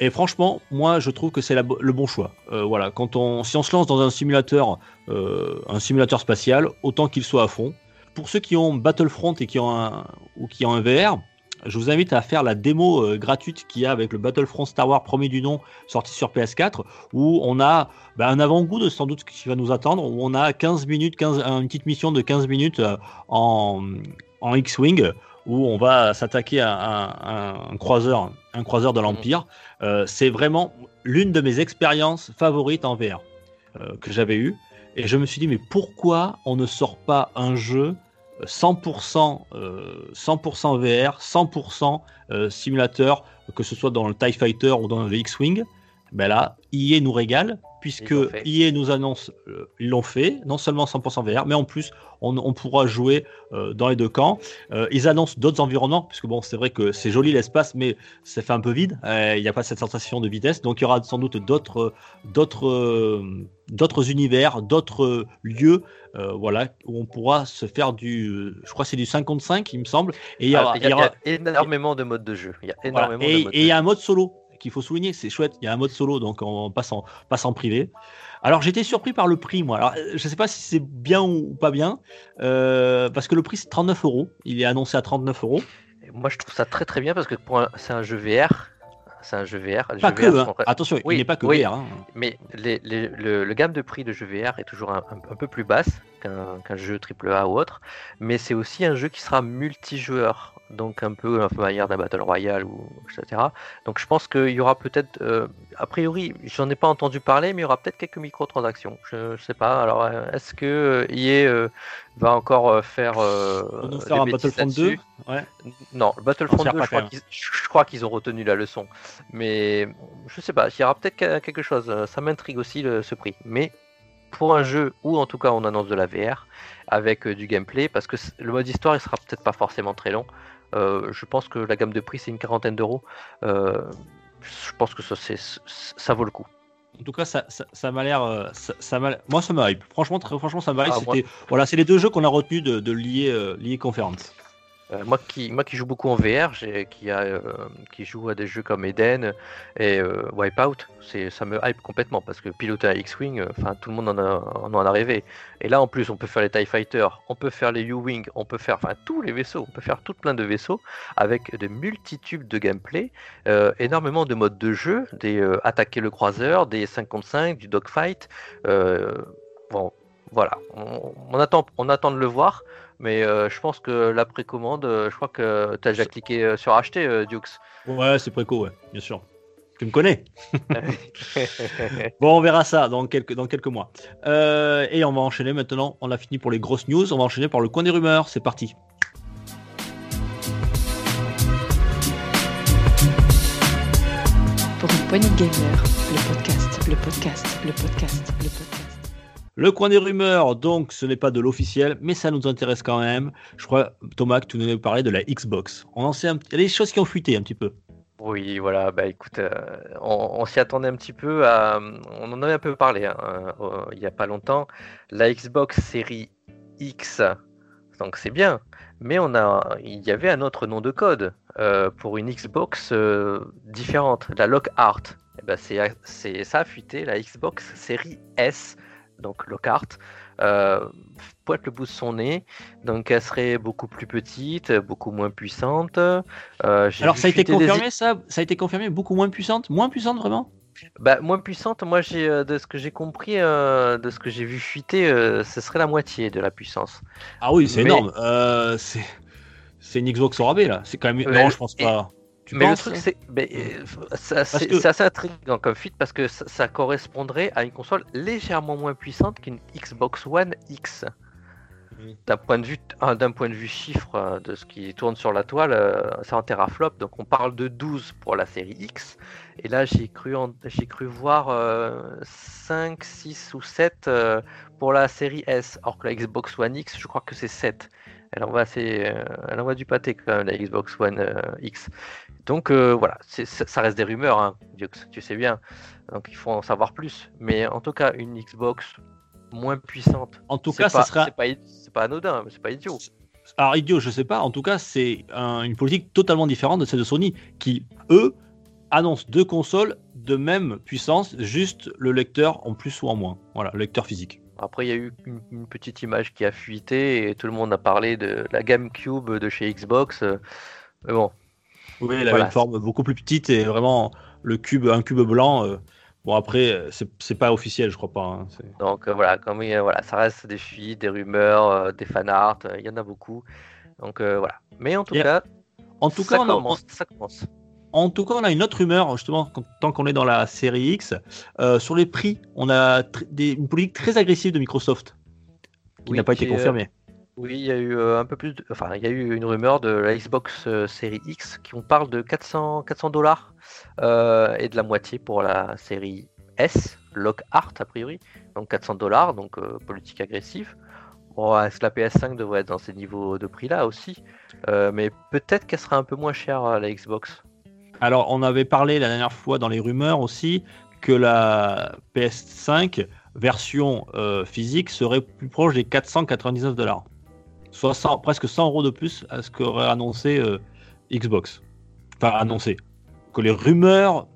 A: Et franchement, moi, je trouve que c'est le bon choix. voilà, quand on, si on se lance dans un simulateur, un simulateur spatial, autant qu'il soit à fond. Pour ceux qui ont Battlefront et qui ont un, ou qui ont un VR, je vous invite à faire la démo euh, gratuite qu'il y a avec le Battlefront Star Wars premier du nom sorti sur PS4 où on a bah, un avant-goût de sans doute ce qui va nous attendre où on a 15 minutes 15, une petite mission de 15 minutes euh, en, en X-Wing où on va s'attaquer à, un, croiseur un croiseur de l'Empire. Mmh. Euh, c'est vraiment l'une de mes expériences favorites en VR que j'avais eu et je me suis dit mais pourquoi on ne sort pas un jeu 100%, 100% VR, 100% simulateur, que ce soit dans le TIE Fighter ou dans le X-Wing, ben là, EA nous régale, puisque EA nous annonce, euh, ils l'ont fait, non seulement 100% VR, mais en plus, on, pourra jouer euh, dans les deux camps. Euh, ils annoncent d'autres environnements, puisque bon, c'est vrai que c'est joli l'espace, mais ça fait un peu vide. Il n'y a pas cette sensation de vitesse, donc il y aura sans doute d'autres, d'autres, d'autres univers, d'autres lieux, voilà, où on pourra se faire du, je crois que c'est du 55, il me semble.
B: Et il y, aura, énormément de modes de jeu. Il y a énormément
A: et il y a un mode solo qu'il faut souligner, c'est chouette. Il y a un mode solo, donc on passe en, passe en privé. Alors j'étais surpris par le prix, moi. Alors je ne sais pas si c'est bien ou pas bien, euh, parce que le prix c'est 39 euros. Il est annoncé à 39 euros.
B: Moi je trouve ça très très bien parce que c'est un jeu VR. C'est un jeu VR.
A: Pas que, hein. attention, il n'est pas que VR. Hein.
B: Mais le, gamme de prix de jeu VR est toujours un, peu plus basse qu'un jeu AAA ou autre. Mais c'est aussi un jeu qui sera multijoueur donc un peu un peu manière d'un battle royale ou etc. Donc je pense qu'il y aura peut-être, euh, a priori, j'en ai pas entendu parler, mais il y aura peut-être quelques microtransactions. Je, sais pas. Alors euh, est-ce que EA euh, va encore faire,
A: faire un Battlefront 2
B: ouais. Non, Battlefront 2, je crois, qu'ils ont retenu la leçon. Mais je sais pas, il y aura peut-être quelque chose. Ça m'intrigue aussi ce prix. Mais pour un jeu où en tout cas on annonce de la VR avec du gameplay, parce que le mode histoire il sera peut-être pas forcément très long. Euh, je pense que la gamme de prix, c'est une quarantaine d'euros. Euh, je pense que ça, ça vaut le coup.
A: En tout cas, ça, m'a l'air. Euh, ça, moi, ça m'a hype. Franchement, très franchement, ça m'a hype. Ah, voilà, c'est les deux jeux qu'on a retenus de, de lier, lier conférence.
B: Euh, moi, qui, moi qui joue beaucoup en VR, qui, a, euh, qui joue à des jeux comme Eden et euh, Wipeout, ça me hype complètement parce que piloter un X-Wing, tout le monde en a, en a rêvé. Et là en plus, on peut faire les TIE Fighters, on peut faire les U-Wing, on peut faire tous les vaisseaux, on peut faire tout plein de vaisseaux avec de multitudes de gameplay, énormément de modes de jeu, des attaquer le croiseur, des 55, du dogfight. bon, voilà, on, attend, on attend de le voir. Mais euh, je pense que la précommande, euh, je crois que tu as déjà cliqué euh, sur acheter, Dukes.
A: Ouais, c'est préco, ouais, bien sûr. Tu me connais. bon, on verra ça dans quelques, dans quelques mois. et on va enchaîner maintenant. On a fini pour les grosses news. On va enchaîner par le coin des rumeurs. C'est parti.
C: Pour une poignée de gamer, le podcast, le podcast, le podcast, le podcast.
A: Le coin des rumeurs, donc ce n'est pas de l'officiel, mais ça nous intéresse quand même. Je crois, Thomas, que tu nous parlé de la Xbox. On. Il y a des choses qui ont fuité un petit peu.
B: Oui, voilà, bah écoute, euh, on, s'y attendait un petit peu. On en avait un peu parlé hein, euh, il n'y a pas longtemps. La Xbox série X, donc c'est bien, mais on a, il y avait un autre nom de code euh, pour une Xbox différente, la Lockhart. Et eh ben c'est, ça a fuité, la Xbox série S donc Lockhart, euh, pointe le bout de son nez, donc elle serait beaucoup plus petite, beaucoup moins puissante. Euh,
A: Alors ça a été confirmé ça? Ça a été confirmé beaucoup moins puissante? Moins puissante vraiment?
B: Bah, moins puissante, moi j'ai euh, de ce que j'ai compris, de ce que j'ai vu fuiter, ce serait la moitié de la puissance.
A: Ah oui, c'est énorme. c'est c'est une Xbox au rabais là. C'est quand même. non, je pense pas
B: mais le truc, c'est euh, c'est assez intriguant comme fuite parce que ça, correspondrait à une console légèrement moins puissante qu'une Xbox One X. D'un point de vue, d'un point de vue chiffre euh, de ce qui tourne sur la toile, euh, c'est en teraflop, donc on parle de 12 pour la série X. Et là, j'ai cru, j'ai cru voir 5, 6 ou 7 pour la série S, alors que la Xbox One X, je crois que c'est 7 elle envoie, assez, elle envoie du pâté quand même, la Xbox One X. Donc euh, voilà, ça reste des rumeurs, hein, tu sais bien. Donc il faut en savoir plus. Mais en tout cas, une Xbox moins puissante.
A: En tout cas,
B: pas-
A: ça sera.
B: C'est pas, pas anodin, c'est pas idiot.
A: Alors, idiot, je sais pas. En tout cas, c'est un- une politique totalement différente de celle de Sony, qui, eux, annoncent deux consoles de même puissance, juste le lecteur en plus ou en moins. Voilà, le lecteur physique.
B: Après, il y a eu une, une petite image qui a fuité et tout le monde a parlé de la GameCube de chez Xbox. euh, Mais bon,
A: Oui, il avait
B: Voilà.
A: une forme beaucoup plus petite et vraiment le cube, un cube blanc. euh, bon, après, euh, c'est pas officiel, je crois pas. hein,
B: donc euh, voilà, comme voilà, ça reste des fuites, des rumeurs, des fanarts, il y en a beaucoup. Donc voilà. Mais en tout
A: Et-
B: cas,
A: En tout
B: ça,
A: cas, on a-
B: commence, ça commence.
A: En tout cas, on a une autre rumeur, justement, tant qu'on est dans la série X, euh, sur les prix. On a des- une politique très agressive de Microsoft, qui
B: Oui,
A: n'a pas été confirmée.
B: Oui, il y a eu euh, un peu plus de... Enfin, il y a eu une rumeur de la Xbox euh, série X qui on parle de 400 400 dollars euh, et de la moitié pour la série S, Lockhart a priori, donc 400 dollars, donc politique agressive. Bon, est-ce que la PS5 devrait être dans ces niveaux de prix là aussi Mais peut-être qu'elle sera un peu moins chère la Xbox.
A: Alors, on avait parlé la dernière fois dans les rumeurs aussi que la PS5 version physique serait plus proche des 499 dollars. Soit 100 presque 100 euros de plus à ce qu'aurait annoncé euh, Xbox. Enfin, annoncé. Que les rumeurs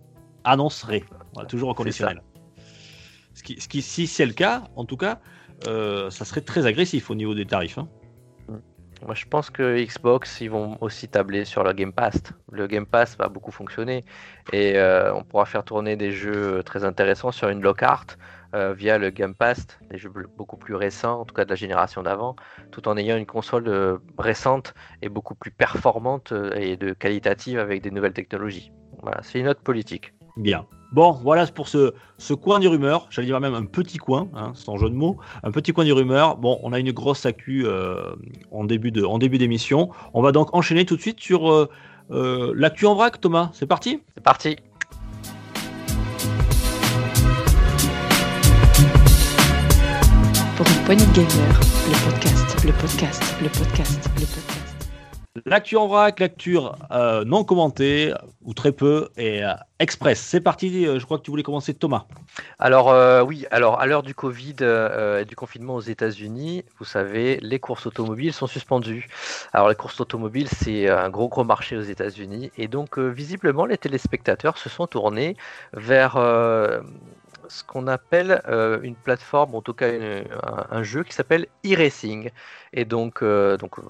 A: annonceraient. Voilà, toujours
B: C'est
A: conditionnel. Ce qui, ce qui, si c'est le cas, en tout cas, euh, ça serait très agressif au niveau des tarifs. hein.
B: Moi, je pense que Xbox, ils vont aussi tabler sur le Game Pass. Le Game Pass va beaucoup fonctionner et euh, on pourra faire tourner des jeux très intéressants sur une Lockhart euh, via le Game Pass, des jeux beaucoup plus récents, en tout cas de la génération d'avant, tout en ayant une console euh, récente et beaucoup plus performante euh, et de qualitative avec des nouvelles technologies. Voilà, c'est une autre politique.
A: Bien. Bon, voilà pour ce, ce coin du rumeur. J'allais dire même un petit coin, hein, sans jeu de mots. Un petit coin du rumeur. Bon, on a une grosse actu euh, en début de- en début d'émission. On va donc enchaîner tout de suite sur euh, l'actu en vrac, Thomas. C'est parti?
B: C'est parti
C: Pour une poignée de gamer, le podcast, le podcast, le podcast, le podcast.
A: L'actu en vrac, l'actu euh, non commentée, ou très peu, et euh, express. C'est parti. euh, je crois que tu voulais commencer, Thomas.
B: Alors euh, oui, alors à l'heure du Covid euh, et du confinement aux États-Unis, vous savez, les courses automobiles sont suspendues. Alors les courses automobiles, c'est un gros gros marché aux États-Unis et donc euh, visiblement les téléspectateurs se sont tournés vers euh, ce qu'on appelle euh, une plateforme, en tout cas un, jeu qui s'appelle e-racing. Et donc, euh, donc euh,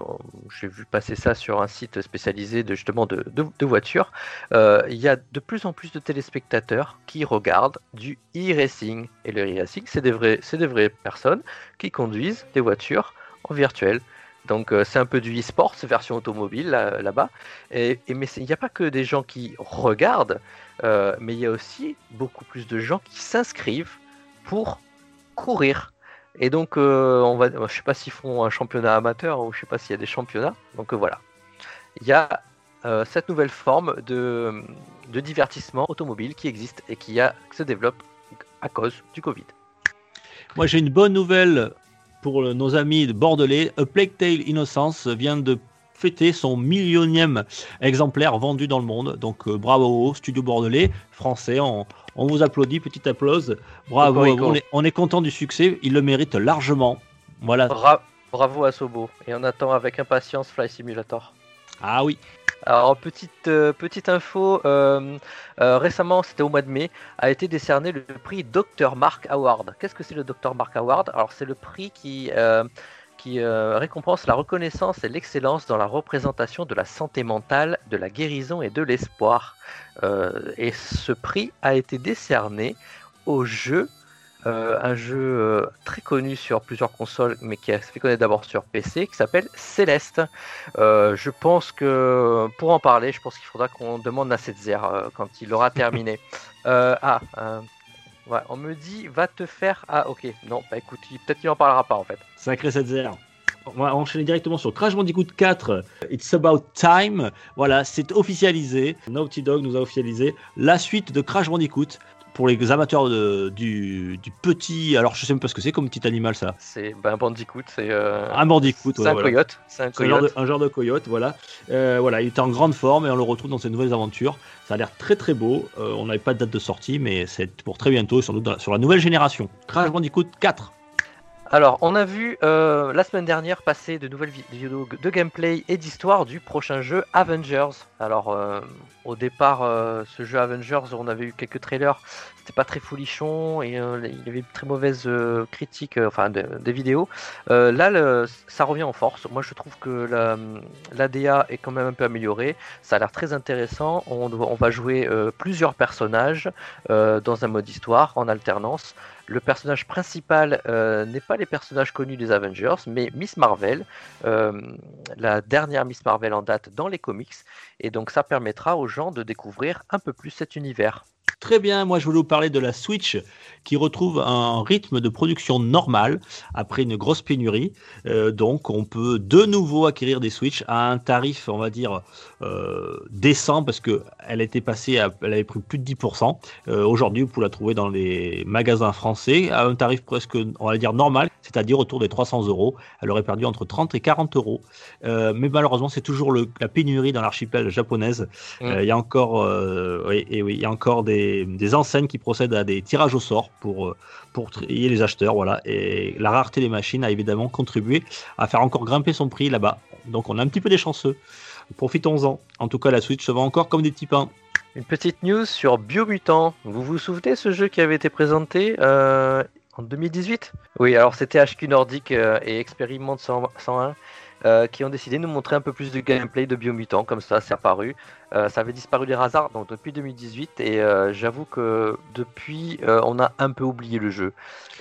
B: j'ai vu passer ça sur un site spécialisé de justement de, de- voitures. Il y a de plus en plus de téléspectateurs qui regardent du e-racing. Et le e-racing, c'est des, des vraies personnes qui conduisent des voitures en virtuel. Donc c'est un peu du e-sport, version automobile là- là-bas. et, et mais il n'y a pas que des gens qui regardent, euh, mais il y a aussi beaucoup plus de gens qui s'inscrivent pour courir. Et donc, euh, on va, je sais pas s'ils font un championnat amateur ou je sais pas s'il y a des championnats. Donc euh, voilà, il y a cette nouvelle forme de, divertissement automobile qui existe et qui, a, qui se développe à cause du Covid.
A: Moi, j'ai une bonne nouvelle pour nos amis de Bordelais. A Plague Tale Innocence vient de fêter son millionième exemplaire vendu dans le monde. Donc, euh, bravo, Studio Bordelais, français. On, on vous applaudit, petit applause. Bravo, on est, on est content du succès. Il le mérite largement. Voilà.
B: Bra- bravo à Sobo et on attend avec impatience Fly Simulator.
A: Ah oui.
B: Alors, petite, euh, petite info, euh, euh, récemment, c'était au mois de mai, a été décerné le prix Dr. Mark Award. Qu'est-ce que c'est le Dr. Mark Award? Alors, c'est le prix qui, qui euh, récompense la reconnaissance et l'excellence dans la représentation de la santé mentale, de la guérison et de l'espoir. Euh, et ce prix a été décerné au jeu, euh, un jeu très connu sur plusieurs consoles, mais qui a fait connaître d'abord sur PC, qui s'appelle Céleste. Je pense que pour en parler, je pense qu'il faudra qu'on demande à Setzer quand il aura terminé. Ah, euh, on me dit va te faire. Ah, ok, non, bah écoute, peut-être qu'il en parlera pas en fait.
A: Sacré 7 On va enchaîner directement sur Crash Bandicoot 4. It's About Time. Voilà, c'est officialisé. Naughty Dog nous a officialisé la suite de Crash Bandicoot. Pour les amateurs de- du, du petit. Alors, je sais même pas ce que c'est comme petit animal, ça.
B: C'est ben, un Bandicoot, c'est euh,
A: Un Bandicoot,
B: c'est
A: ouais,
B: un
A: voilà.
B: coyote, c'est un coyote.
A: de, un genre de coyote, voilà. Euh, voilà, il était en grande forme et on le retrouve dans ses nouvelles aventures. Ça a l'air très très beau. Euh, on n'avait pas de date de sortie, mais c'est pour très bientôt, sans doute dans- sur la nouvelle génération. Crash Bandicoot 4.
B: Alors, on a vu euh, la semaine dernière passer de nouvelles vidéos de gameplay et d'histoire du prochain jeu Avengers. Alors, euh, au départ, euh, ce jeu Avengers, on avait eu quelques trailers, c'était pas très folichon et il y avait très mauvaises critiques, enfin des vidéos. là, ça revient en force. Moi, je trouve que l'ADA est quand même un peu améliorée. Ça a l'air très intéressant. On, on va jouer plusieurs personnages dans un mode histoire en alternance le personnage principal euh, n'est pas les personnages connus des Avengers, mais Miss Marvel, euh, la dernière Miss Marvel en date dans les comics. Et donc ça permettra aux de découvrir un peu plus cet univers.
A: Très bien, moi je voulais vous parler de la Switch qui retrouve un rythme de production normal après une grosse pénurie. Euh, donc on peut de nouveau acquérir des Switch à un tarif, on va dire, euh, décent parce qu'elle était passée, à, elle avait pris plus de 10%. Euh, aujourd'hui, vous pouvez la trouver dans les magasins français à un tarif presque, on va dire, normal, c'est-à-dire autour des 300 euros. Elle aurait perdu entre 30 et 40 euros. mais malheureusement, c'est toujours le, la pénurie dans l'archipel japonaise. Mmh. Il y a encore, oui, et oui, il y a encore des des, enseignes qui procèdent à des tirages au sort pour, euh, pour trier les acheteurs. Voilà. Et la rareté des machines a évidemment contribué à faire encore grimper son prix là-bas. Donc on a un petit peu des chanceux. Profitons-en. En tout cas, la Switch se vend encore comme des petits pains.
B: Une petite news sur Biomutant. Vous vous souvenez ce jeu qui avait été présenté euh, en 2018 Oui, alors c'était HQ Nordic euh, et Expérimente 101 euh, qui ont décidé de nous montrer un peu plus de gameplay de Biomutant, comme ça c'est apparu. Euh, ça avait disparu des hasards donc depuis 2018 et euh, j'avoue que depuis on a un peu oublié le jeu.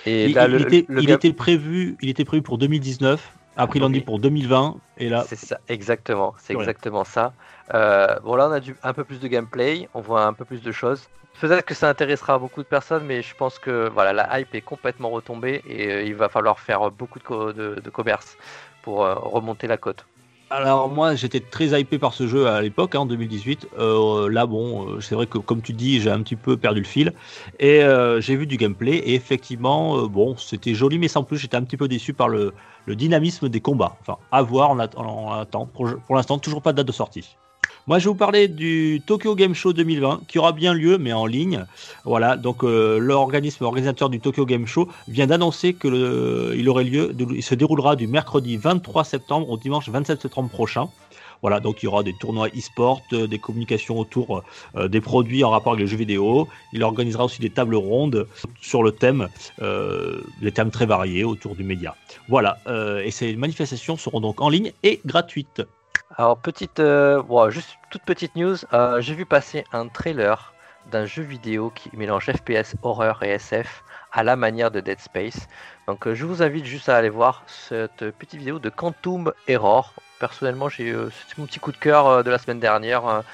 A: Et il, le, était, il était, prévu, il était prévu pour 2019. Après, il en dit pour 2020, et là.
B: C'est ça, exactement, c'est exactement ça. bon, là, on a du, un peu plus de gameplay, on voit un peu plus de choses. Peut-être que ça intéressera beaucoup de personnes, mais je pense que voilà, la hype est complètement retombée et il va falloir faire beaucoup de, de commerce pour euh, remonter la cote.
A: Alors moi j'étais très hypé par ce jeu à l'époque, hein, en 2018. Euh, là bon, euh, c'est vrai que comme tu dis, j'ai un petit peu perdu le fil. Et j'ai vu du gameplay et effectivement, bon, c'était joli, mais sans plus, j'étais un petit peu déçu par le, dynamisme des combats. Enfin, à voir, on, attend. pour l'instant, toujours pas de date de sortie. Moi, je vais vous parler du Tokyo Game Show 2020 qui aura bien lieu, mais en ligne. Voilà, donc euh, l'organisme organisateur du Tokyo Game Show vient d'annoncer que il aurait lieu, il se déroulera du mercredi 23 septembre au dimanche 27 septembre prochain. Voilà, donc il y aura des tournois e-sport, euh, des communications autour euh, des produits en rapport avec les jeux vidéo. Il organisera aussi des tables rondes sur le thème, les thèmes très variés autour du média. Voilà, et ces manifestations seront donc en ligne et gratuites.
B: Alors, petite, euh, juste toute petite news, euh, j'ai vu passer un trailer d'un jeu vidéo qui mélange FPS, horreur et SF à la manière de Dead Space. Donc, euh, je vous invite juste à aller voir cette petite vidéo de Quantum Error. Personnellement, j'ai c'est mon petit coup de cœur de la semaine dernière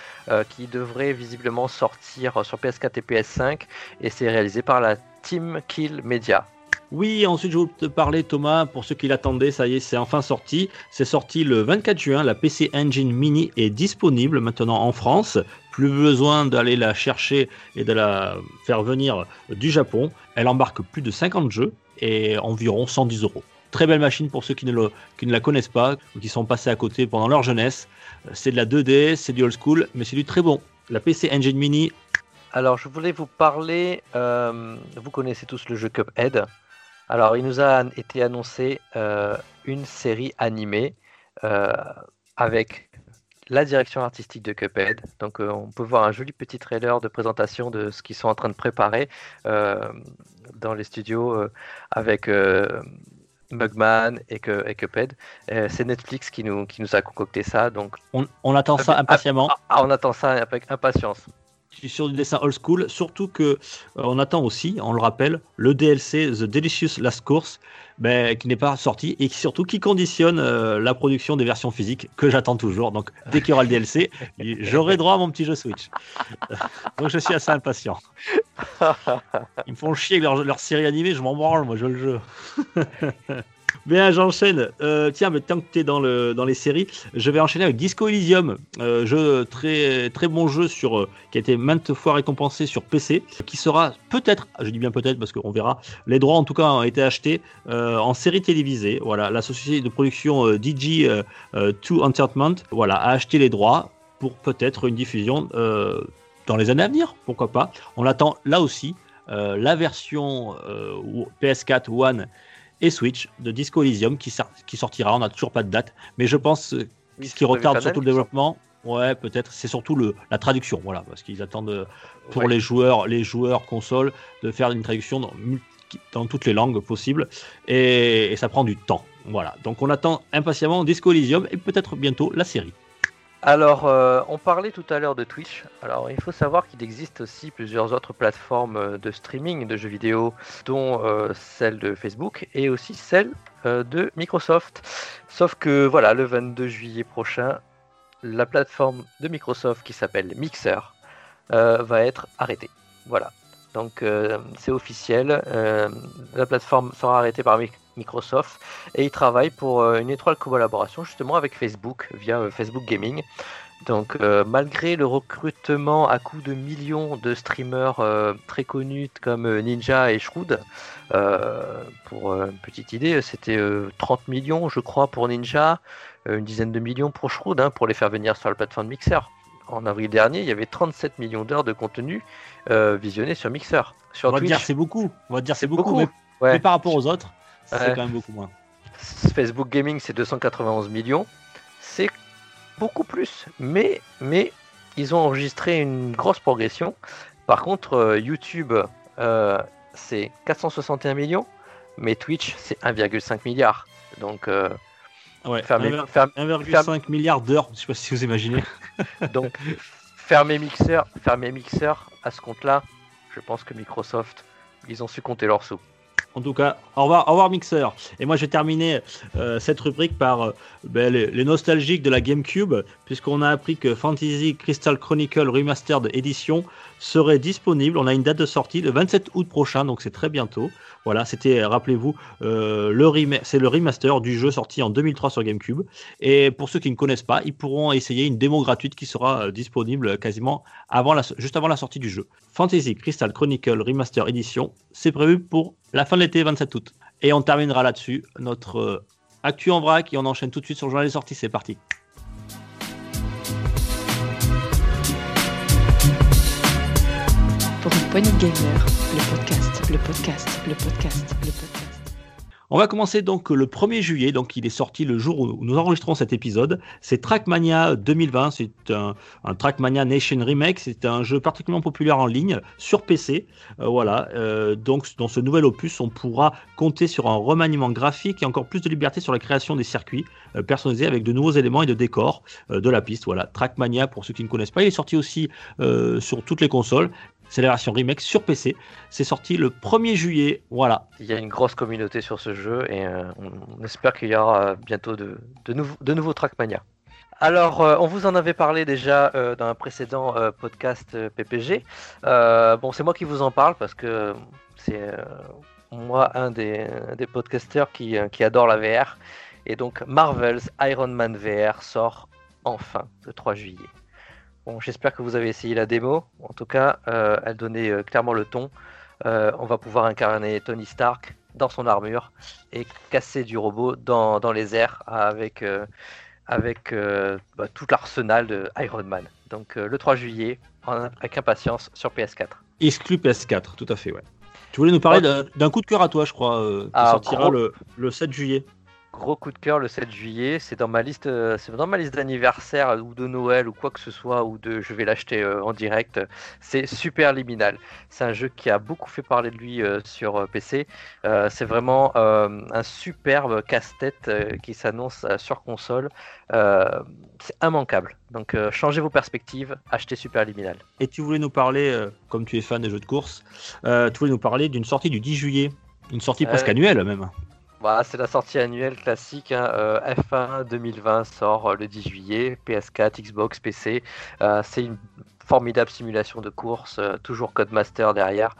B: qui devrait visiblement sortir sur PS4 et PS5 et c'est réalisé par la Team Kill Media.
A: Oui, ensuite je vais te parler Thomas, pour ceux qui l'attendaient, ça y est, c'est enfin sorti. C'est sorti le 24 juin, la PC Engine Mini est disponible maintenant en France. Plus besoin d'aller la chercher et de la faire venir du Japon. Elle embarque plus de 50 jeux et environ 110 euros. Très belle machine pour ceux qui ne, le, qui ne la connaissent pas ou qui sont passés à côté pendant leur jeunesse. C'est de la 2D, c'est du old school, mais c'est du très bon. La PC Engine Mini.
B: Alors je voulais vous parler, euh, vous connaissez tous le jeu Cuphead. Alors, il nous a été annoncé euh, une série animée euh, avec la direction artistique de Cuphead. Donc, euh, on peut voir un joli petit trailer de présentation de ce qu'ils sont en train de préparer dans les studios avec Mugman et, Cuphead. C'est Netflix qui nous, qui nous a concocté ça. Donc,
A: on attend ça impatiemment.
B: Ah, on attend ça avec impatience
A: sur du dessin old school, surtout que euh, on attend aussi, on le rappelle, le DLC The Delicious Last Course, ben, qui n'est pas sorti et qui surtout qui conditionne euh, la production des versions physiques que j'attends toujours. Donc dès qu'il y aura le DLC, j'aurai droit à mon petit jeu Switch. Donc je suis assez impatient. Ils me font chier avec leur, leur série animée, je m'en branle, moi je le jeu. Bien, j'enchaîne. Euh, tiens, mais tant que tu es dans, le, dans les séries, je vais enchaîner avec Disco Elysium, euh, jeu très, très bon jeu sur, euh, qui a été maintes fois récompensé sur PC, qui sera peut-être, je dis bien peut-être parce qu'on verra, les droits en tout cas ont été achetés en série télévisée. Voilà, la société de production DJ 2 Entertainment voilà, a acheté les droits pour peut-être une diffusion dans les années à venir, pourquoi pas. On attend là aussi la version PS4 One et Switch de Disco Elysium qui, qui sortira. On n'a toujours pas de date, mais je pense euh, ce qui retarde surtout le développement. Ouais, peut-être. C'est surtout le, la traduction, voilà, parce qu'ils attendent euh, pour les joueurs, les joueurs console, de faire une traduction dans, dans toutes les langues possibles, et, et, ça prend du temps. Voilà. Donc on attend impatiemment Disco Elysium et peut-être bientôt la série.
B: Alors, euh, on parlait tout à l'heure de Twitch. Alors, il faut savoir qu'il existe aussi plusieurs autres plateformes euh, de streaming de jeux vidéo, dont euh, celle de Facebook et aussi celle de Microsoft. Sauf que, voilà, le 22 juillet prochain, la plateforme de Microsoft qui s'appelle Mixer va être arrêtée. Voilà. Donc, c'est officiel. la plateforme sera arrêtée par Microsoft Microsoft et ils travaillent pour euh, une étroite collaboration justement avec Facebook via euh, Facebook Gaming. Donc euh, malgré le recrutement à coût de millions de streamers très connus comme Ninja et Shroud, pour une petite idée, c'était 30 millions je crois pour Ninja, une dizaine de millions pour Shroud hein, pour les faire venir sur la plateforme Mixer. En avril dernier, il y avait 37 millions d'heures de contenu visionné sur Mixer. Sur
A: on va dire c'est beaucoup, on va dire c'est beaucoup, mais, par rapport aux autres, c'est quand même beaucoup moins.
B: Facebook Gaming, c'est 291 millions. C'est beaucoup plus. Mais, mais ils ont enregistré une grosse progression. Par contre, euh, YouTube, euh, c'est 461 millions. Mais Twitch, c'est 1,5 milliard. Donc, euh,
A: ouais, 1,5 milliard d'heures. Je sais pas si vous imaginez.
B: Donc, fermer Mixer, fermer Mixer à ce compte-là, je pense que Microsoft, ils ont su compter leurs sous.
A: En tout cas, au revoir, au Mixer. Et moi, je vais terminer euh, cette rubrique par euh, ben, les, nostalgiques de la GameCube, puisqu'on a appris que Fantasy Crystal Chronicle Remastered Edition serait disponible. On a une date de sortie le 27 août prochain, donc c'est très bientôt. Voilà, c'était, rappelez-vous, euh, c'est le remaster du jeu sorti en 2003 sur GameCube. Et pour ceux qui ne connaissent pas, ils pourront essayer une démo gratuite qui sera euh, disponible quasiment juste avant la sortie du jeu. Fantasy Crystal Chronicle Remaster Edition, c'est prévu pour la fin de l'été, 27 août. Et on terminera là-dessus notre euh, actu en vrac et on enchaîne tout de suite sur le journal des sorties. C'est parti.
C: Gamer, le podcast, le podcast, le podcast, le podcast.
A: On va commencer donc le 1er juillet, donc il est sorti le jour où nous enregistrons cet épisode. C'est Trackmania 2020, c'est un, Trackmania Nation Remake, c'est un jeu particulièrement populaire en ligne sur PC. Euh, voilà, euh, donc dans ce nouvel opus, on pourra compter sur un remaniement graphique et encore plus de liberté sur la création des circuits euh, personnalisés avec de nouveaux éléments et de décors de la piste. Voilà, Trackmania pour ceux qui ne connaissent pas, il est sorti aussi sur toutes les consoles c'est la version remake sur PC. C'est sorti le 1er juillet. Voilà.
B: Il y a une grosse communauté sur ce jeu et euh, on, espère qu'il y aura bientôt de, nouveaux Trackmania. Alors, euh, on vous en avait parlé déjà euh, dans un précédent podcast PPG. bon, c'est moi qui vous en parle parce que c'est moi un des, des podcasters qui, qui adore la VR. Et donc, Marvel's Iron Man VR sort enfin le 3 juillet j'espère que vous avez essayé la démo. En tout cas, euh, elle donnait euh, clairement le ton. Euh, on va pouvoir incarner Tony Stark dans son armure et casser du robot dans, les airs avec, avec bah, tout l'arsenal de Iron Man. Donc le 3 juillet, avec impatience sur PS4.
A: Exclu PS4, tout à fait, ouais. Tu voulais nous parler d'un coup de cœur à toi, je crois, qui ah, sortira le, le 7 juillet
B: gros coup de cœur le 7 juillet. C'est dans ma liste, euh, c'est dans ma liste d'anniversaire ou de Noël ou quoi que ce soit ou de je vais l'acheter euh, en direct. C'est super liminal. C'est un jeu qui a beaucoup fait parler de lui euh, sur PC. c'est vraiment un superbe casse-tête qui s'annonce sur console. c'est immanquable. Donc changez vos perspectives, achetez Super Liminal.
A: Et tu voulais nous parler, comme tu es fan des jeux de course, tu voulais nous parler d'une sortie du 10 juillet, une sortie presque annuelle même.
B: Voilà, c'est la sortie annuelle classique. Hein. Euh, F1 2020 sort euh, le 10 juillet, PS4, Xbox, PC. Euh, c'est une formidable simulation de course, toujours Codemaster derrière.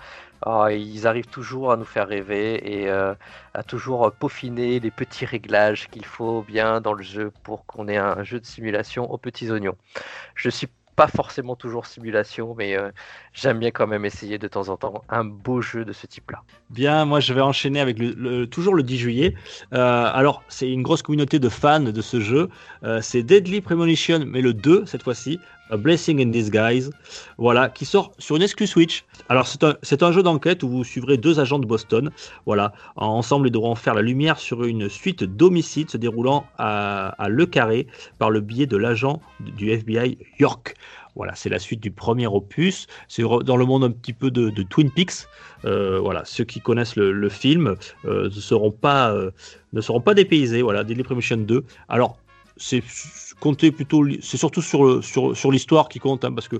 B: Ah, ils arrivent toujours à nous faire rêver et à toujours peaufiner les petits réglages qu'il faut bien dans le jeu pour qu'on ait un jeu de simulation aux petits oignons. Je suis pas forcément toujours simulation, mais euh, j'aime bien quand même essayer de temps en temps un beau jeu de ce type-là.
A: Bien, moi je vais enchaîner avec toujours le 10 juillet. Euh, alors, c'est une grosse communauté de fans de ce jeu. Euh, c'est Deadly Premonition, mais le 2 cette fois-ci, A Blessing in Disguise, voilà, qui sort sur une exclu Switch. Alors c'est un, jeu d'enquête où vous suivrez deux agents de Boston. Voilà, ensemble ils devront faire la lumière sur une suite d'homicides se déroulant à, Le Carré par le biais de l'agent du FBI York. Voilà, c'est la suite du premier opus. C'est dans le monde un petit peu de, Twin Peaks. Euh, voilà, ceux qui connaissent le, le film euh, ne seront pas euh, ne seront pas dépaysés. Voilà, Deadly Premonition 2. Alors c'est compté plutôt, c'est surtout sur le, sur, sur l'histoire qui compte, hein, parce que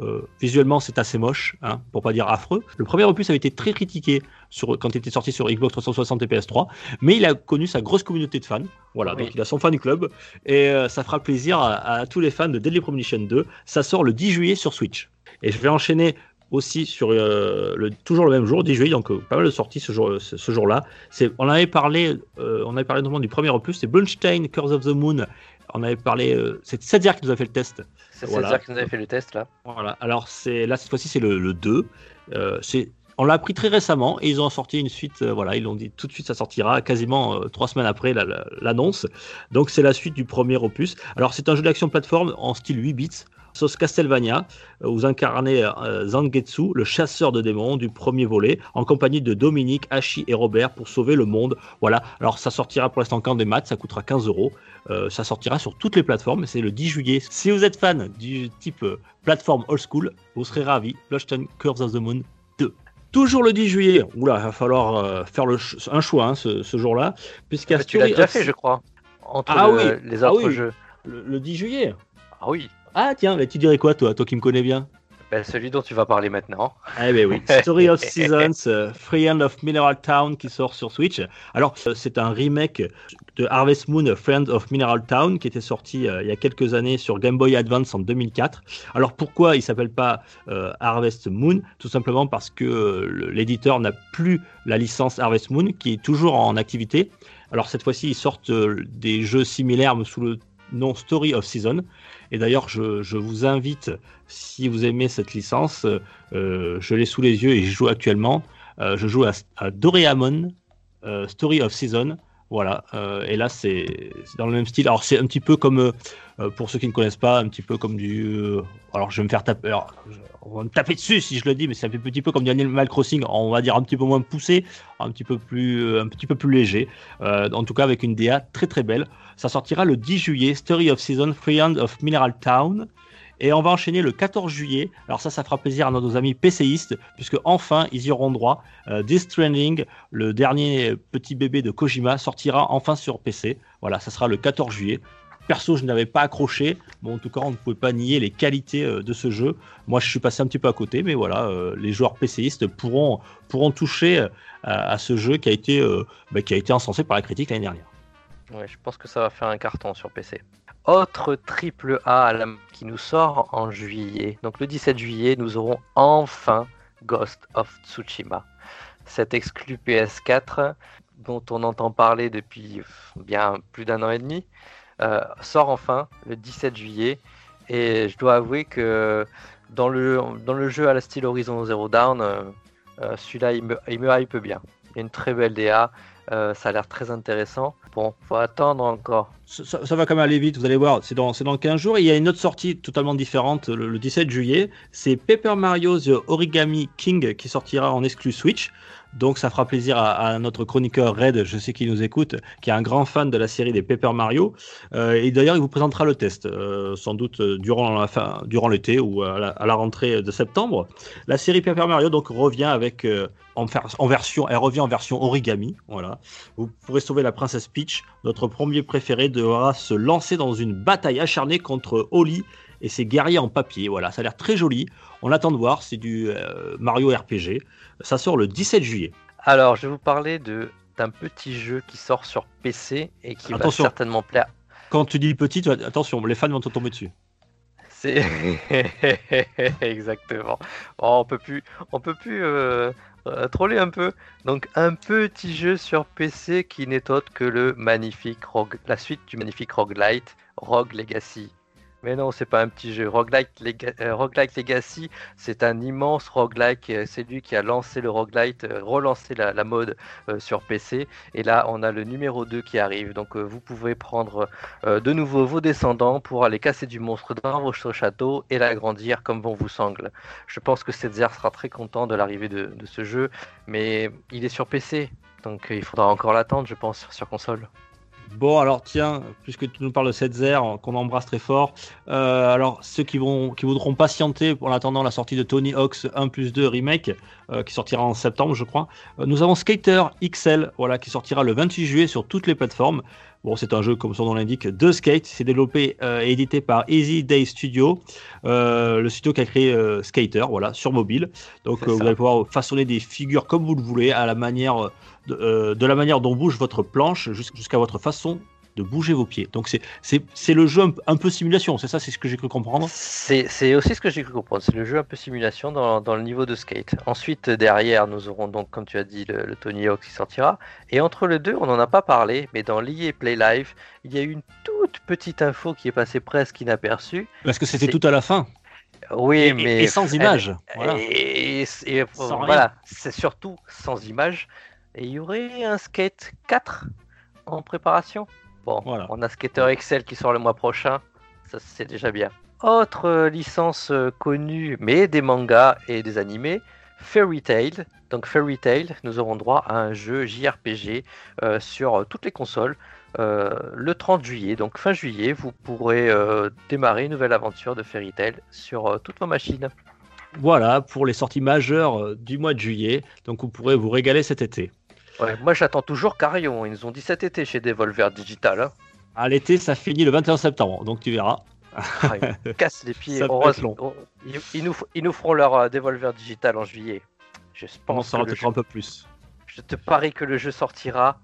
A: euh, visuellement c'est assez moche, hein, pour pas dire affreux. Le premier opus avait été très critiqué sur, quand il était sorti sur Xbox 360 et PS3, mais il a connu sa grosse communauté de fans. Voilà,
B: Oui.
A: donc il a son fan club et euh, ça fera plaisir à, à tous les fans de Deadly Premonition 2. Ça sort le 10 juillet sur Switch. Et je vais enchaîner aussi sur euh, le, toujours le même jour, 10 juillet, donc euh, pas mal de sorties ce, jour, ce, ce jour-là. C'est, on avait parlé, euh, on avait parlé notamment du premier opus, c'est Blunstein, Curse of the Moon. On avait parlé, euh, c'est Césaire qui nous a fait le test.
B: C'est
A: Voilà.
B: César qui nous avait fait le test là.
A: Voilà. Alors c'est là cette fois-ci c'est le, le 2. Euh, c'est on l'a appris très récemment et ils ont sorti une suite. euh, voilà, ils l'ont dit tout de suite, ça sortira quasiment euh, trois semaines après la- la- l'annonce. Donc c'est la suite du premier opus. Alors c'est un jeu d'action plateforme en style 8 bits, sauce Castlevania, vous incarnez euh, Zangetsu, le chasseur de démons du premier volet, en compagnie de Dominique, Hachi et Robert pour sauver le monde. Voilà. Alors ça sortira pour l'instant qu'en des maths, ça coûtera 15 euros. Ça sortira sur toutes les plateformes. C'est le 10 juillet. Si vous êtes fan du type plateforme old school, vous serez ravis. Blushton Curse of the Moon 2. Toujours le 10 juillet. Oula, il va falloir euh, faire le ch- un choix hein, ce, ce jour-là,
B: tu l'as déjà fait, je crois. Entre
A: Ah
B: le-
A: oui,
B: les
A: ah
B: autres
A: oui.
B: jeux.
A: le, le 10 juillet.
B: Ah oui.
A: Ah tiens, mais tu dirais quoi toi, toi qui me connais bien
B: Ben, celui dont tu vas parler maintenant.
A: Eh ben oui, Story of Seasons, euh, Friend of Mineral Town qui sort sur Switch. Alors, euh, c'est un remake de Harvest Moon, Friend of Mineral Town, qui était sorti euh, il y a quelques années sur Game Boy Advance en 2004. Alors, pourquoi il s'appelle pas euh, Harvest Moon? Tout simplement parce que l'éditeur n'a plus la licence Harvest Moon, qui est toujours en activité. Alors, cette fois-ci, ils sortent des jeux similaires, mais sous le nom Story of Season. Et d'ailleurs, je, je vous invite, si vous aimez cette licence, euh, je l'ai sous les yeux et je joue actuellement. Euh, je joue à, à euh, Story of Season. Voilà. euh, et là, c'est c'est dans le même style. Alors, c'est un petit peu comme, euh, euh, pour ceux qui ne connaissent pas, un petit peu comme du. alors, je vais me faire taper. on va me taper dessus si je le dis, mais fait un petit peu comme du Animal Crossing. On va dire un petit peu moins poussé, un petit peu plus, un petit peu plus léger. En tout cas, avec une DA très très belle. Ça sortira le 10 juillet. Story of Season, Friend of Mineral Town. Et on va enchaîner le 14 juillet. Alors ça, ça fera plaisir à nos amis PCistes, puisque enfin, ils y auront droit. Euh, Death le dernier petit bébé de Kojima, sortira enfin sur PC. Voilà, ça sera le 14 juillet. Perso, je n'avais pas accroché. Bon, en tout cas, on ne pouvait pas nier les qualités euh, de ce jeu. Moi, je suis passé un petit peu à côté, mais voilà, euh, les joueurs PCistes pourront, toucher euh, à, ce jeu qui a été, bah, qui a été encensé par la critique l'année dernière.
B: Ouais, je pense que ça va faire un carton sur PC. Autre triple A qui nous sort en juillet. Donc le 17 juillet, nous aurons enfin Ghost of Tsushima. Cet exclu PS4 dont on entend parler depuis bien plus d'un an et demi euh, sort enfin le 17 juillet. Et je dois avouer que dans le, dans le jeu à la style Horizon Zero Dawn, euh, euh, celui-là il me, il me hype bien. Il y a une très belle DA, euh, ça a l'air très intéressant. Bon, faut attendre encore.
A: Ça, va quand même aller vite, vous allez voir, c'est dans, dans 15 jours. Et il y a une autre sortie totalement différente le, le 17 juillet. C'est Paper Mario The Origami King qui sortira en exclu Switch. Donc ça fera plaisir à, notre chroniqueur Red, je sais qu'il nous écoute, qui est un grand fan de la série des Paper Mario. Euh, et d'ailleurs, il vous présentera le test, euh, sans doute euh, durant la fin, durant l'été ou à la, rentrée de septembre. La série Paper Mario donc revient avec en version, elle revient en version origami. Voilà. Vous pourrez sauver la princesse Peach. Notre premier préféré devra se lancer dans une bataille acharnée contre Oli et ses guerriers en papier. Voilà, ça a l'air très joli. On attend de voir. C'est du euh, Mario RPG. Ça sort le 17 juillet.
B: Alors, je vais vous parler de d'un petit jeu qui sort sur PC et qui
A: Attention.
B: va certainement plaire.
A: Quand tu dis petit, attention, les fans vont te tomber dessus.
B: C'est exactement. Oh, on peut plus, on peut plus euh, euh, troller un peu. Donc, un petit jeu sur PC qui n'est autre que le magnifique rogue, la suite du magnifique roguelite, Rogue Legacy. Mais non, c'est pas un petit jeu. Roguelike, euh, Legacy, c'est un immense roguelike. Euh, c'est lui qui a lancé le roguelite, euh, relancé la, mode sur PC. Et là, on a le numéro 2 qui arrive. Donc, vous pouvez prendre de nouveau vos descendants pour aller casser du monstre dans votre château et l'agrandir comme bon vous semble. Je pense que Setzer sera très content de l'arrivée de ce jeu. Mais il est sur PC. Donc, il faudra encore l'attendre, je pense, sur console.
A: Bon, alors tiens, puisque tu nous parles de Setzer, qu'on embrasse très fort, euh, alors ceux qui, vont, qui voudront patienter en attendant la sortie de Tony Hawk's 1 plus 2 Remake, euh, qui sortira en septembre, je crois, euh, nous avons Skater XL, voilà, qui sortira le 28 juillet sur toutes les plateformes. Bon, c'est un jeu, comme son nom l'indique, de skate. C'est développé et édité par Easy Day Studio, le studio qui a créé Skater, voilà, sur mobile. Donc, vous allez pouvoir façonner des figures comme vous le voulez, à la manière euh, de, la manière dont bouge votre planche jusqu'à votre façon de bouger vos pieds. Donc c'est le jeu un, peu simulation, c'est ça, c'est ce que j'ai cru comprendre?
B: C'est aussi ce que j'ai cru comprendre, c'est le jeu un peu simulation dans, dans, le niveau de skate. Ensuite, derrière, nous aurons donc, comme tu as dit, le, Tony Hawk qui sortira. Et entre les deux, on n'en a pas parlé, mais dans l'EA Play Live, il y a une toute petite info qui est passée presque inaperçue.
A: Parce que c'était tout à la fin
B: oui, mais.
A: Et sans image.
B: Et, voilà, c'est surtout sans image. Et il y aurait un Skate 4 en préparation? Bon, on a Skater Excel qui sort le mois prochain. Ça, c'est déjà bien. Autre euh, licence euh, connue, mais des mangas et des animés, Fairy Tail. Donc Fairy Tail, nous aurons droit à un jeu JRPG euh, sur toutes les consoles le 30 juillet. Donc fin juillet, vous pourrez démarrer une nouvelle aventure de Fairy Tail sur toutes vos machines.
A: Voilà pour les sorties majeures du mois de juillet. Donc vous pourrez vous régaler cet été
B: moi j'attends toujours Carillon. Ils nous ont dit cet été chez Devolver Digital. Hein.
A: À l'été, ça finit le 21 septembre, donc tu verras.
B: Ah, ils cassent les pieds. Ils, nous, ils, nous, feront leur euh, Devolver Digital en juillet.
A: Je pense On en un peu plus.
B: Je te parie que le jeu sortira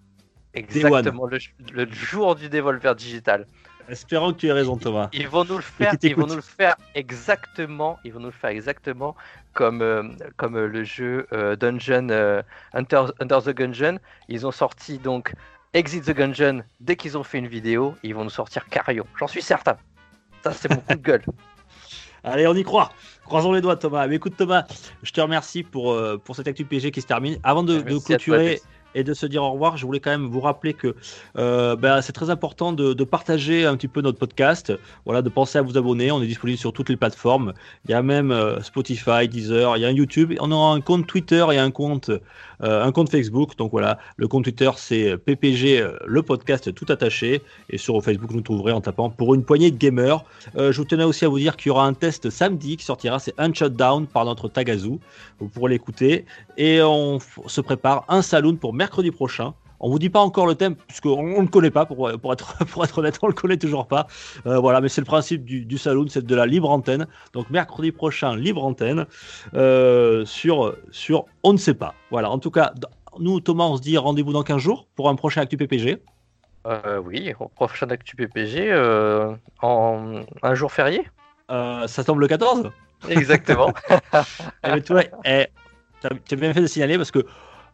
B: exactement le, le, jour du Devolver Digital.
A: Espérons que tu aies raison, Thomas.
B: Ils, vont nous le faire. Ils vont nous le faire exactement. Ils vont nous le faire exactement comme euh, comme euh, le jeu euh, Dungeon Under, the Gungeon. Ils ont sorti donc Exit the Gungeon dès qu'ils ont fait une vidéo. Ils vont nous sortir Carrion. J'en suis certain. Ça, c'est mon coup de gueule.
A: Allez, on y croit. Croisons les doigts, Thomas. Mais écoute, Thomas, je te remercie pour, pour cette actu PG qui se termine. Avant de, de clôturer et de se dire au revoir, je voulais quand même vous rappeler que euh, ben, c'est très important de, partager un petit peu notre podcast. Voilà, de penser à vous abonner. On est disponible sur toutes les plateformes. Il y a même euh, Spotify, Deezer, il y a un YouTube. On aura un compte Twitter et un compte, un compte Facebook. Donc voilà, le compte Twitter c'est PPG, le podcast tout attaché. Et sur Facebook, vous nous trouverez en tapant pour une poignée de gamers. je vous tenais aussi à vous dire qu'il y aura un test samedi qui sortira. C'est un Down par notre Tagazu. Vous pourrez l'écouter. Et on se prépare un saloon pour mercredi prochain. On vous dit pas encore le thème puisqu'on ne le connaît pas pour, pour, être, pour être honnête, on le connaît toujours pas. Euh, voilà, mais c'est le principe du, du saloon, c'est de la libre antenne. Donc mercredi prochain, libre antenne euh, sur, sur on ne sait pas. Voilà, en tout cas, nous Thomas, on se dit rendez-vous dans 15 jours pour un prochain Actu PPG.
B: Euh, oui, prochain Actu PPG en un jour férié.
A: ça tombe le 14
B: Exactement.
A: et eh, toi, eh, tu as bien fait de signaler parce que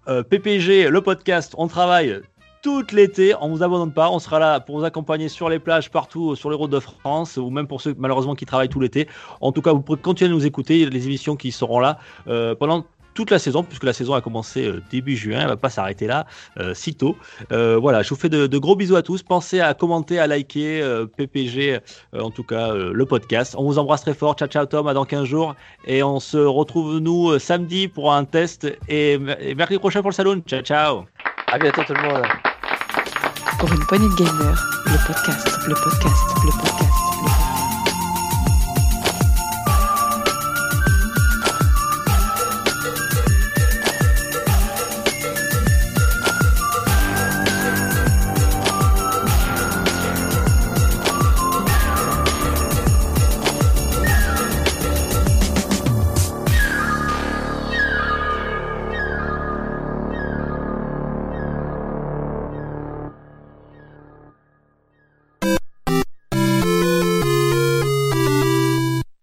A: euh, PPG, le podcast, on travaille tout l'été. On vous abandonne pas. On sera là pour vous accompagner sur les plages, partout sur les routes de France, ou même pour ceux malheureusement qui travaillent tout l'été. En tout cas, vous pourrez continuer à nous écouter. Les émissions qui seront là euh, pendant toute la saison, puisque la saison a commencé euh, début juin, elle va pas s'arrêter là, euh, si tôt. Euh, voilà, je vous fais de, gros bisous à tous. Pensez à commenter, à liker PPG, en tout cas le podcast. On vous embrasse très fort. Ciao, ciao Tom, à dans 15 jours. Et on se retrouve nous samedi pour un test et, et mercredi prochain pour le salon. Ciao, ciao.
B: À bientôt tout le monde.
C: Pour une poignée de podcast, le podcast, le podcast, le podcast.